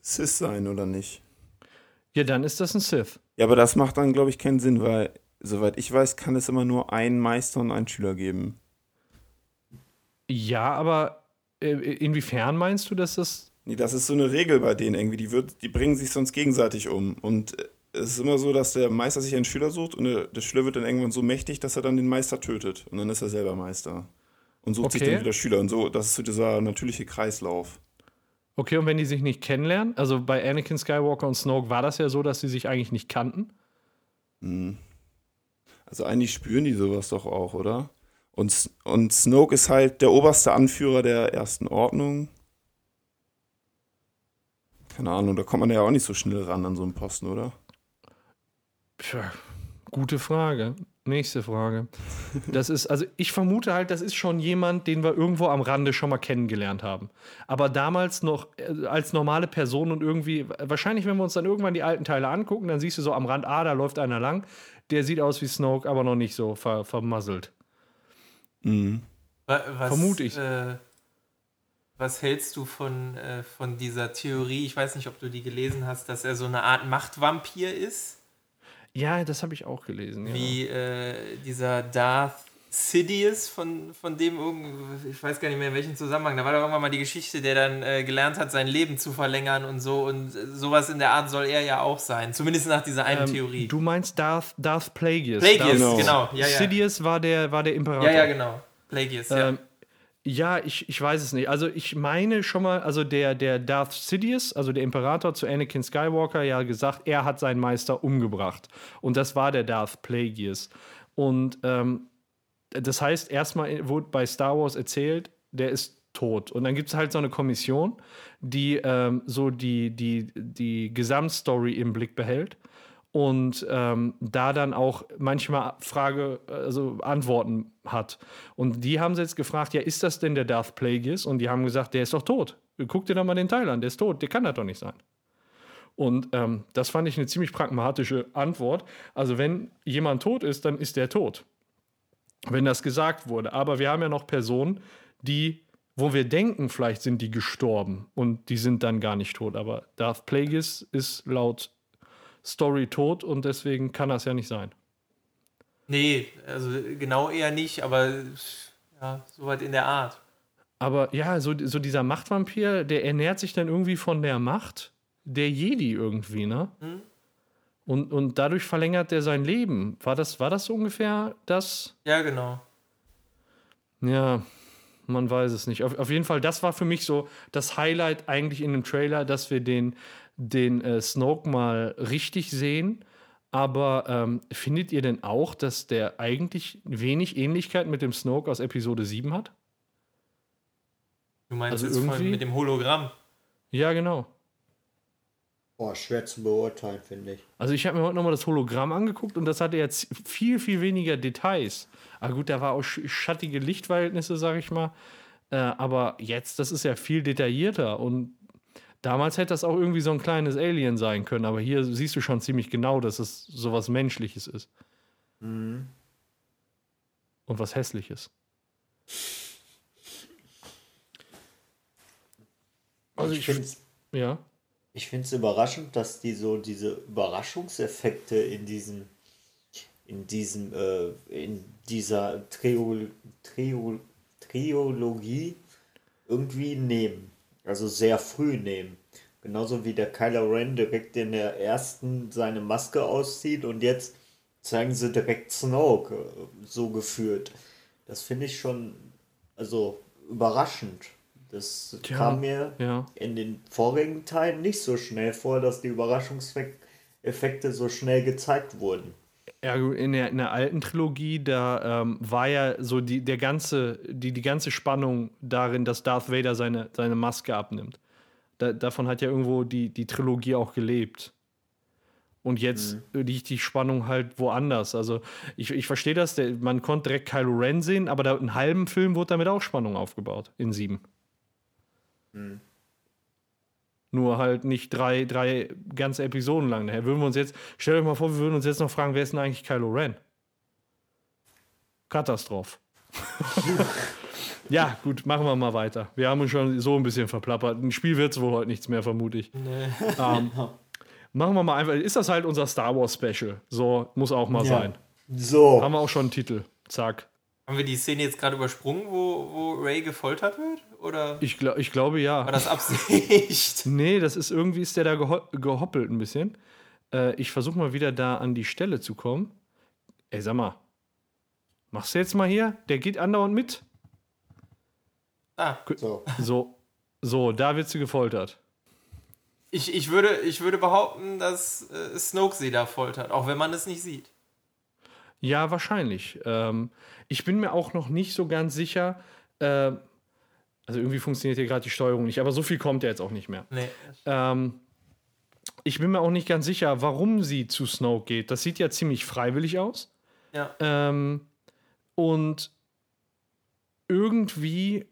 Sith sein, oder nicht? Ja, dann ist das ein Sith. Ja, aber das macht dann, glaube ich, keinen Sinn, weil, soweit ich weiß, kann es immer nur einen Meister und einen Schüler geben. Ja, aber äh, inwiefern meinst du, dass das. Nee, das ist so eine Regel bei denen irgendwie. Die, wird, die bringen sich sonst gegenseitig um. Und äh, es ist immer so, dass der Meister sich einen Schüler sucht und der, der Schüler wird dann irgendwann so mächtig, dass er dann den Meister tötet. Und dann ist er selber Meister. Und sucht sich Okay. dann wieder Schüler. Und so, das ist so dieser natürliche Kreislauf. Okay, und wenn die sich nicht kennenlernen? Also bei Anakin Skywalker und Snoke war das ja so, dass sie sich eigentlich nicht kannten. Also eigentlich spüren die sowas doch auch, oder? Und, und Snoke ist halt der oberste Anführer der ersten Ordnung. Keine Ahnung, da kommt man ja auch nicht so schnell ran an so einen Posten, oder? Tja, gute Frage. Nächste Frage. Das ist, also ich vermute halt, das ist schon jemand, den wir irgendwo am Rande schon mal kennengelernt haben. Aber damals noch äh, als normale Person und irgendwie, wahrscheinlich, wenn wir uns dann irgendwann die alten Teile angucken, dann siehst du so am Rand, ah, da läuft einer lang. Der sieht aus wie Snoke, aber noch nicht so ver vermasselt. Mhm. Wa- Was, Vermute ich. Äh, was hältst du von, äh, von dieser Theorie? Ich weiß nicht, ob du die gelesen hast, dass er so eine Art Machtvampir ist, Ja, das habe ich auch gelesen. Ja. wie äh, dieser Darth Sidious, von, von dem irgendwie, ich weiß gar nicht mehr in welchem Zusammenhang, da war doch irgendwann mal die Geschichte, der dann äh, gelernt hat, sein Leben zu verlängern und so und äh, sowas in der Art soll er ja auch sein, zumindest nach dieser einen Ähm, Theorie. Du meinst Darth, Darth Plagueis. Plagueis, Darth Genau. genau, ja, ja. Sidious war der, war der Imperator. Ja, ja, genau. Plagueis. Ähm, ja, ich, ich weiß es nicht. Also ich meine schon mal, also der, der Darth Sidious, also der Imperator zu Anakin Skywalker, ja gesagt, er hat seinen Meister umgebracht. Und das war der Darth Plagueis. Und ähm, das heißt, erstmal wurde bei Star Wars erzählt, der ist tot. Und dann gibt es halt so eine Kommission, die ähm, so die, die, die Gesamtstory im Blick behält und ähm, da dann auch manchmal Frage, also Antworten hat. Und die haben sie jetzt gefragt, ja, ist das denn der Darth Plagueis? Und die haben gesagt, der ist doch tot. Guck dir doch mal den Teil an, der ist tot, der kann das doch nicht sein. Und ähm, das fand ich eine ziemlich pragmatische Antwort. Also wenn jemand tot ist, dann ist der tot. Wenn das gesagt wurde. Aber wir haben ja noch Personen, die, wo wir denken, vielleicht sind die gestorben und die sind dann gar nicht tot. Aber Darth Plagueis ist laut Story tot und deswegen kann das ja nicht sein. Nee, also genau eher nicht, aber ja, soweit in der Art. Aber ja, so, so dieser Machtvampir, der ernährt sich dann irgendwie von der Macht der Jedi irgendwie, ne? Und, und dadurch verlängert er sein Leben. War das, war das so ungefähr das? Ja, genau. Ja, man weiß es nicht. Auf, auf jeden Fall, das war für mich so das Highlight eigentlich in dem Trailer, dass wir den, den äh, Snoke mal richtig sehen. Aber ähm, findet ihr denn auch, dass der eigentlich wenig Ähnlichkeit mit dem Snoke aus Episode 7 hat? Du meinst Also irgendwie- mit dem Hologramm? Ja, genau. Boah, schwer zu beurteilen, finde ich. Also ich habe mir heute nochmal das Hologramm angeguckt und das hatte jetzt viel, viel weniger Details. Aber gut, da war auch sch- schattige Lichtverhältnisse, sag ich mal. Äh, aber jetzt, das ist ja viel detaillierter und damals hätte das auch irgendwie so ein kleines Alien sein können. Aber hier siehst du schon ziemlich genau, dass es sowas Menschliches ist. Und was Hässliches. Also ich ich, finde es ja. ich find's überraschend, dass die so diese Überraschungseffekte in diesem in diesem äh, in dieser Trio, Trio, Triologie irgendwie nehmen. Also sehr früh nehmen. Genauso wie der Kylo Ren direkt in der ersten seine Maske auszieht und jetzt zeigen sie direkt Snoke äh, so geführt. Das finde ich schon also überraschend. Das Tja, kam mir ja. in den vorigen Teilen nicht so schnell vor, dass die Überraschungseffekte so schnell gezeigt wurden. Ja, in der, in der alten Trilogie, da ähm, war ja so die, der ganze, die, die ganze Spannung darin, dass Darth Vader seine, seine Maske abnimmt. Da, davon hat ja irgendwo die, die Trilogie auch gelebt. Und jetzt liegt die Spannung halt woanders. Also ich, ich verstehe das, der, man konnte direkt Kylo Ren sehen, aber da, einen halben Film wurde damit auch Spannung aufgebaut, in sieben. Nur halt nicht drei, drei ganze Episoden lang. Daher würden wir uns jetzt, stellt euch mal vor, wir würden uns jetzt noch fragen, wer ist denn eigentlich Kylo Ren? Katastrophe. ja, gut, machen wir mal weiter. Wir haben uns schon so ein bisschen verplappert. Ein Spiel wird es wohl heute nichts mehr, vermute ich. Ähm, machen wir mal einfach. Ist das halt unser Star Wars Special? So muss auch mal Ja. sein. So, Haben wir auch schon einen Titel. Zack. Haben wir die Szene jetzt gerade übersprungen, wo, wo Ray gefoltert wird? Oder Ich, glaub, ich glaube ja. war das Absicht? Nee, das ist irgendwie ist der da geho gehoppelt ein bisschen. Äh, ich versuche mal wieder da an die Stelle zu kommen. Ey, sag mal. Machst du jetzt mal hier? Der geht andauernd mit. ah, so. So, so, da wird sie gefoltert. ich, ich, würde, ich würde behaupten, dass äh, Snoke sie da foltert, auch wenn man es nicht sieht. Ja, wahrscheinlich. Ähm, ich bin mir auch noch nicht so ganz sicher. Äh, also irgendwie funktioniert hier gerade die Steuerung nicht, aber so viel kommt ja jetzt auch nicht mehr. Nee. Ähm, ich bin mir auch nicht ganz sicher, warum sie zu Snoke geht. Das sieht ja ziemlich freiwillig aus. Ja. Ähm, und irgendwie,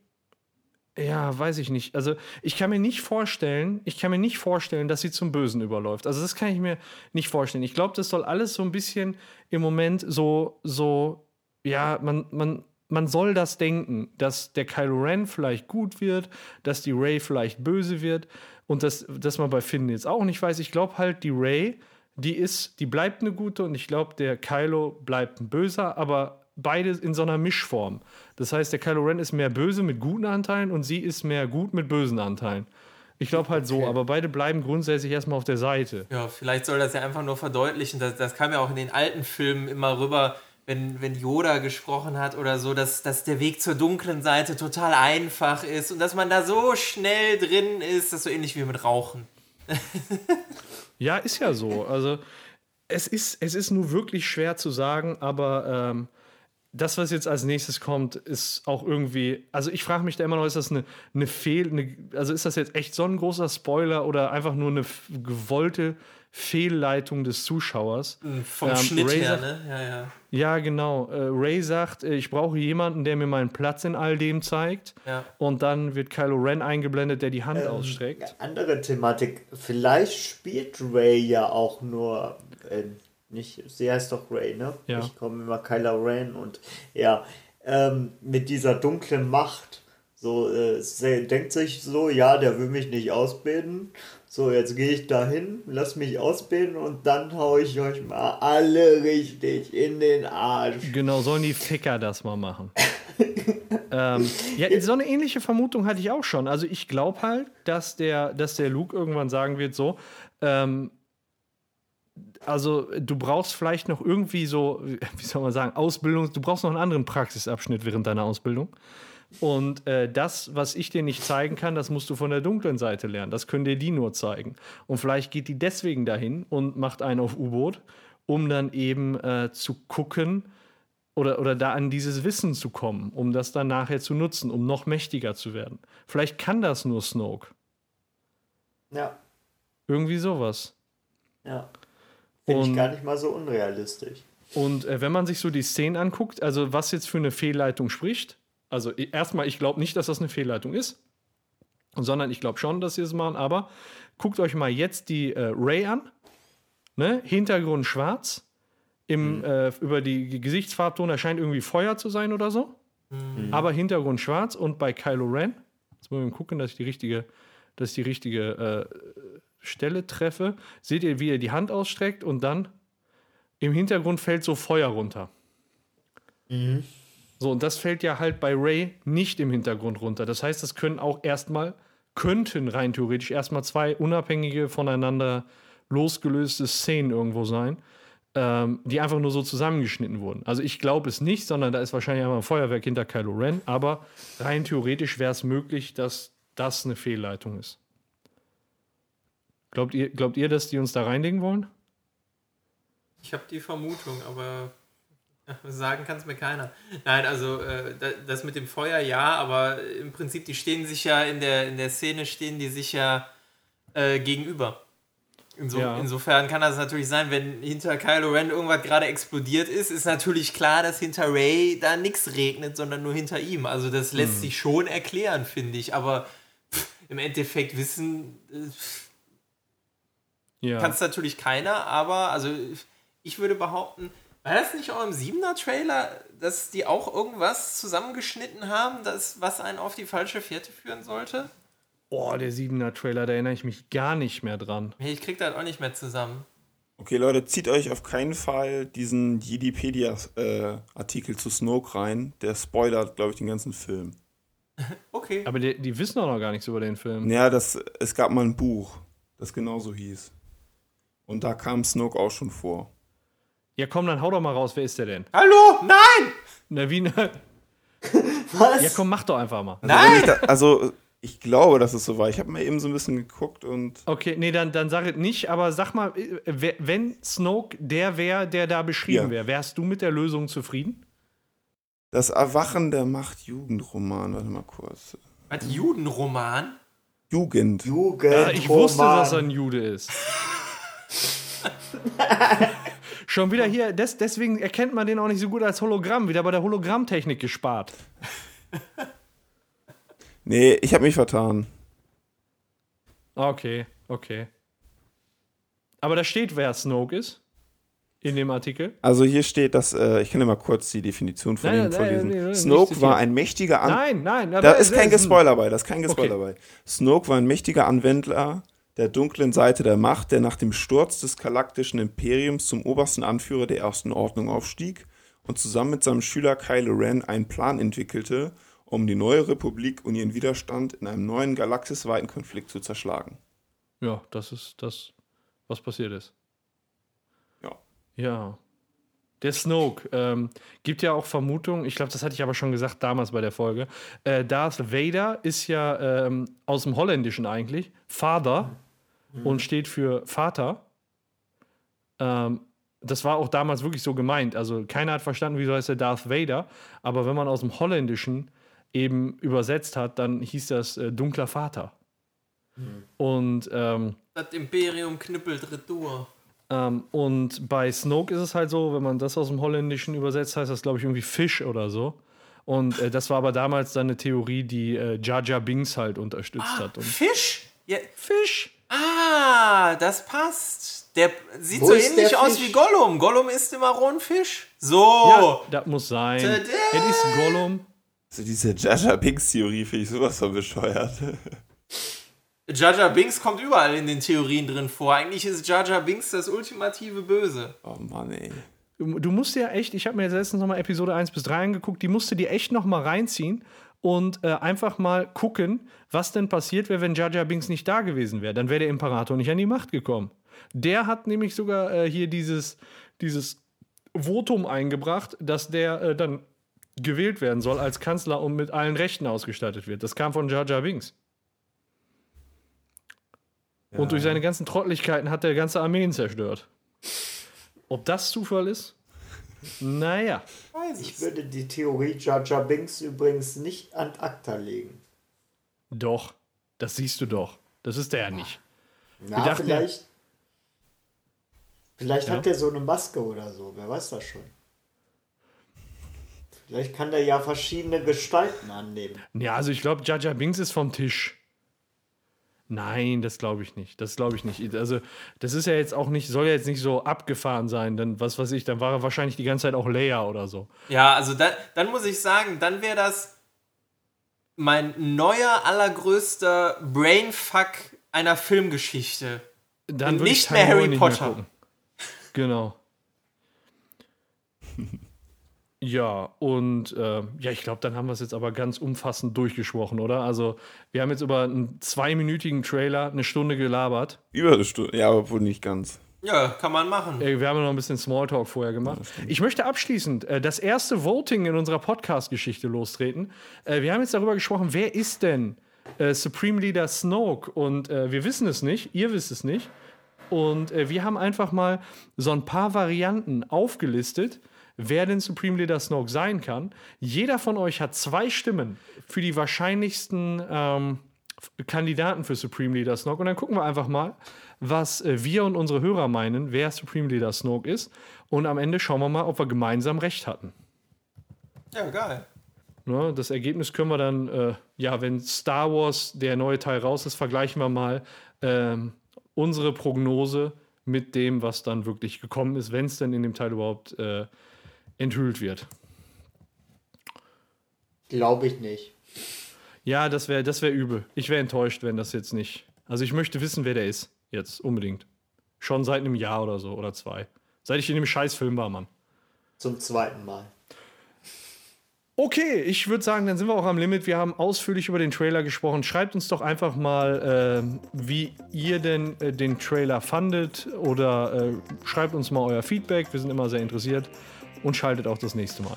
ja, weiß ich nicht. Also ich kann mir nicht vorstellen, ich kann mir nicht vorstellen, dass sie zum Bösen überläuft. Also das kann ich mir nicht vorstellen. Ich glaube, das soll alles so ein bisschen im Moment so, so, ja, man, man, man soll das denken, dass der Kylo Ren vielleicht gut wird, dass die Ray vielleicht böse wird und dass, dass man bei Finn jetzt auch nicht weiß. Ich glaube halt, die Ray, die ist, die bleibt eine gute und ich glaube, der Kylo bleibt ein böser, aber beide in so einer Mischform. Das heißt, der Kylo Ren ist mehr böse mit guten Anteilen und sie ist mehr gut mit bösen Anteilen. Ich glaube halt so, aber beide bleiben grundsätzlich erstmal auf der Seite. Ja, vielleicht soll das ja einfach nur verdeutlichen. Das, das kam ja auch in den alten Filmen immer rüber, wenn, wenn Yoda gesprochen hat oder so, dass, dass der Weg zur dunklen Seite total einfach ist und dass man da so schnell drin ist, das ist so ähnlich wie mit Rauchen. Ja, ist ja so. Also es ist, es ist nur wirklich schwer zu sagen, aber ähm, das, was jetzt als nächstes kommt, ist auch irgendwie. Also ich frage mich da immer noch, ist das eine, eine Fehl, eine, also ist das jetzt echt so ein großer Spoiler oder einfach nur eine gewollte Fehlleitung des Zuschauers? Vom Ähm, Schnitt Ray her, sagt- ne? Ja, ja. Ja, genau. Äh, Ray sagt, äh, ich brauche jemanden, der mir meinen Platz in all dem zeigt. Ja. Und dann wird Kylo Ren eingeblendet, der die Ähm, Hand ausstreckt. Andere Thematik. Vielleicht spielt Ray ja auch nur. Nicht, sie heißt doch Ray, ne? Ja. Ich komme immer Kylo Ren und ja, ähm, mit dieser dunklen Macht. So, äh, sie denkt sich so, ja, der will mich nicht ausbilden. So, jetzt gehe ich dahin, lass mich ausbilden und dann hau ich euch mal alle richtig in den Arsch. Genau, sollen die Ficker das mal machen. ähm, ja, so eine ähnliche Vermutung hatte ich auch schon. Also ich glaube halt, dass der, dass der Luke irgendwann sagen wird, so, ähm, also du brauchst vielleicht noch irgendwie so, wie soll man sagen, Ausbildung, du brauchst noch einen anderen Praxisabschnitt während deiner Ausbildung. Und äh, das, was ich dir nicht zeigen kann, das musst du von der dunklen Seite lernen. Das können dir die nur zeigen. Und vielleicht geht die deswegen dahin und macht einen auf U-Boot, um dann eben äh, zu gucken oder, oder da an dieses Wissen zu kommen, um das dann nachher zu nutzen, um noch mächtiger zu werden. Vielleicht kann das nur Snoke. Ja, Irgendwie sowas. ja. Finde ich gar nicht mal so unrealistisch. Und äh, wenn man sich so die Szenen anguckt, also was jetzt für eine Fehlleitung spricht, also erstmal, ich glaube nicht, dass das eine Fehlleitung ist, sondern ich glaube schon, dass sie es machen, aber guckt euch mal jetzt die äh, Ray an, ne? Hintergrund schwarz, im, äh, über die Gesichtsfarbton erscheint irgendwie Feuer zu sein oder so, aber Hintergrund schwarz und bei Kylo Ren, jetzt muss ich mal gucken, dass ich die richtige, dass ich die richtige äh, Stelle treffe, seht ihr, wie er die Hand ausstreckt und dann im Hintergrund fällt so Feuer runter. So, und das fällt ja halt bei Ray nicht im Hintergrund runter. Das heißt, das können auch erstmal, könnten rein theoretisch erstmal zwei unabhängige, voneinander losgelöste Szenen irgendwo sein, ähm, die einfach nur so zusammengeschnitten wurden. Also ich glaube es nicht, sondern da ist wahrscheinlich einmal ein Feuerwerk hinter Kylo Ren, aber rein theoretisch wäre es möglich, dass das eine Fehlleitung ist. Glaubt ihr, glaubt ihr, dass die uns da reinlegen wollen? Ich habe die Vermutung, aber sagen kann es mir keiner. Nein, also äh, da- das mit dem Feuer ja, aber im Prinzip, die stehen sich ja in der, in der Szene, stehen die sich ja äh, gegenüber. Inso, Ja. Insofern kann das natürlich sein, wenn hinter Kylo Ren irgendwas gerade explodiert ist, ist natürlich klar, dass hinter Ray da nichts regnet, sondern nur hinter ihm. Also das lässt sich schon erklären, finde ich. Aber pff, im Endeffekt wissen äh, Ja. kann es natürlich keiner, aber also ich würde behaupten, war das nicht auch im 7er Trailer, dass die auch irgendwas zusammengeschnitten haben, das, was einen auf die falsche Fährte führen sollte? Boah, der 7er Trailer, da erinnere ich mich gar nicht mehr dran. Hey, Ich krieg das auch nicht mehr zusammen. Okay, Leute, zieht euch auf keinen Fall diesen Jedipedia-Artikel zu Snoke rein. Der spoilert, glaube ich, den ganzen Film. Okay. Aber die, die wissen doch noch gar nichts über den Film. Ja, das, es gab mal ein Buch, das genauso hieß. Und da kam Snoke auch schon vor. Ja, komm, dann hau doch mal raus. Wer ist der denn? Hallo? Nein! Na, wie? ne? Was? Ja, komm, mach doch einfach mal. Also, Nein! Ich da, also, ich glaube, dass es so war. Ich habe mal eben so ein bisschen geguckt und Okay, nee, dann, dann sag es nicht, aber sag mal, äh, wenn Snoke der wäre, der da beschrieben Ja. wäre, wärst du mit der Lösung zufrieden? das Erwachen der Macht Jugendroman. Warte mal kurz. Was, Judenroman? Jugend. Jugend. Ja, ich wusste, dass er ein Jude ist. Schon wieder hier, des, deswegen erkennt man den auch nicht so gut als Hologramm, wieder bei der Hologrammtechnik gespart. Nee, ich habe mich vertan. Okay, okay. Aber da steht, wer Snoke ist. In dem Artikel. Also hier steht, dass, äh, ich kann dir mal kurz die Definition von Nein, ihm vorlesen. nein, nein, Snoke war ein mächtiger An Nein, nein. Da aber ist es kein Gespoiler bei, da ist kein Gespoiler Okay. bei. Snoke war ein mächtiger Anwendler der dunklen Seite der Macht, der nach dem Sturz des galaktischen Imperiums zum obersten Anführer der Ersten Ordnung aufstieg und zusammen mit seinem Schüler Kylo Ren einen Plan entwickelte, um die neue Republik und ihren Widerstand in einem neuen galaxisweiten Konflikt zu zerschlagen. Ja, das ist das, was passiert ist. Ja. Ja. Der Snoke. Ähm, gibt ja auch Vermutungen, ich glaube, das hatte ich aber schon gesagt damals bei der Folge. Äh, Darth Vader ist ja ähm, aus dem Holländischen eigentlich, Father und steht für Vater. Ähm, das war auch damals wirklich so gemeint. Also keiner hat verstanden, wieso heißt der Darth Vader. Aber wenn man aus dem Holländischen eben übersetzt hat, dann hieß das äh, dunkler Vater. Und ähm, Das Imperium knüppelt Retour. ähm, und bei Snoke ist es halt so, wenn man das aus dem Holländischen übersetzt, heißt das, glaube ich, irgendwie Fisch oder so. Und äh, das war aber damals dann eine Theorie, die äh, Jar Jar Binks halt unterstützt hat. Und Fisch? Ja, Fisch? Ah, das passt. Der sieht Wo so ähnlich aus wie Gollum. Gollum isst immer rohen Fisch. So. Ja, das muss sein. Es ist Gollum. Also diese Jaja Binks-Theorie finde ich sowas von bescheuert. Jar Binks kommt überall in den Theorien drin vor. Eigentlich ist Jar Binks das ultimative Böse. Oh Mann, ey. Du du musst ja echt, ich habe mir jetzt letztens nochmal Episode 1 bis 3 angeguckt, die musste dir echt nochmal reinziehen und äh, einfach mal gucken, was denn passiert wäre, wenn Jar Binks nicht da gewesen wäre. Dann wäre der Imperator nicht an die Macht gekommen. Der hat nämlich sogar äh, hier dieses, dieses Votum eingebracht, dass der äh, dann gewählt werden soll als Kanzler und mit allen Rechten ausgestattet wird. Das kam von Jar Binks. Und durch seine ganzen Trottlichkeiten hat er ganze Armeen zerstört. Ob das Zufall ist? Naja. Ich würde die Theorie Jar Binks übrigens nicht an acta legen. Doch. Das siehst du doch. Das ist der ja nicht. Na, dachten- vielleicht. Vielleicht Ja. hat er so eine Maske oder so, wer weiß das schon. Vielleicht kann der ja verschiedene Gestalten annehmen. Ja, also ich glaube, Jar Binks ist vom Tisch. Nein, das glaube ich nicht. Das glaube ich nicht. Also, das ist ja jetzt auch nicht, soll ja jetzt nicht so abgefahren sein, denn was weiß ich, dann war er wahrscheinlich die ganze Zeit auch Leia oder so. Ja, also dann, dann muss ich sagen, dann wäre das mein neuer, allergrößter Brainfuck einer Filmgeschichte. Dann Nicht ich mehr Harry Potter. gucken. Genau. Ja, und äh, ja, ich glaube, dann haben wir es jetzt aber ganz umfassend durchgesprochen, oder? Also, wir haben jetzt über einen zweiminütigen Trailer eine Stunde gelabert. Über eine Stunde. Ja, aber wohl nicht ganz. Ja, kann man machen. Äh, Wir haben ja noch ein bisschen Smalltalk vorher gemacht. Ich möchte abschließend äh, das erste Voting in unserer Podcast-Geschichte lostreten. Äh, wir haben jetzt darüber gesprochen, wer ist denn äh, Supreme Leader Snoke? Und äh, wir wissen es nicht, ihr wisst es nicht. Und äh, wir haben einfach mal so ein paar Varianten aufgelistet, wer denn Supreme Leader Snoke sein kann. Jeder von euch hat zwei Stimmen für die wahrscheinlichsten ähm, Kandidaten für Supreme Leader Snoke. Und dann gucken wir einfach mal, was äh, wir und unsere Hörer meinen, wer Supreme Leader Snoke ist. Und am Ende schauen wir mal, ob wir gemeinsam recht hatten. Ja, geil. Ne, das Ergebnis können wir dann, äh, ja, wenn Star Wars der neue Teil raus ist, vergleichen wir mal ähm, unsere Prognose mit dem, was dann wirklich gekommen ist, wenn es denn in dem Teil überhaupt äh, enthüllt wird. Glaube ich nicht. Ja, das wäre das wär übel. Ich wäre enttäuscht, wenn das jetzt nicht. Also ich möchte wissen, wer der ist. Jetzt unbedingt. Schon seit einem Jahr oder so oder zwei. Seit ich in dem Scheißfilm war, Mann. Zum zweiten Mal. Okay, ich würde sagen, dann sind wir auch am Limit. Wir haben ausführlich über den Trailer gesprochen. Schreibt uns doch einfach mal, äh, wie ihr denn äh, den Trailer fandet oder äh, schreibt uns mal euer Feedback. Wir sind immer sehr interessiert und schaltet auch das nächste Mal.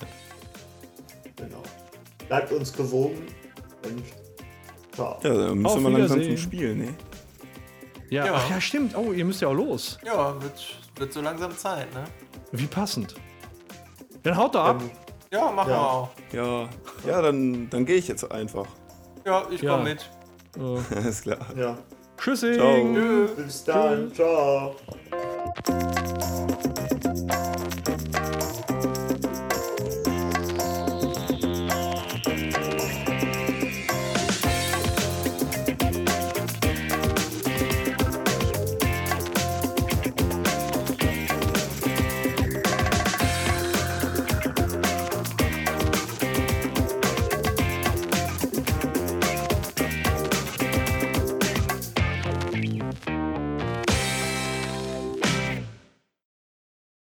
Genau. Bleibt uns gewogen und ciao. Ja, dann Auf müssen wir langsam zum Spiel, ne? Ja, Ja. Ach ja, stimmt. Oh, ihr müsst ja auch los. Ja, wird, wird so langsam Zeit, ne? Wie passend. Dann haut doch ab. Ja, machen Ja. wir auch. Ja, ja dann, dann gehe ich jetzt einfach. Ja, ich Ja. komm mit. Alles klar. Ja. Tschüssing. Ciao. Bis dann. Ciao.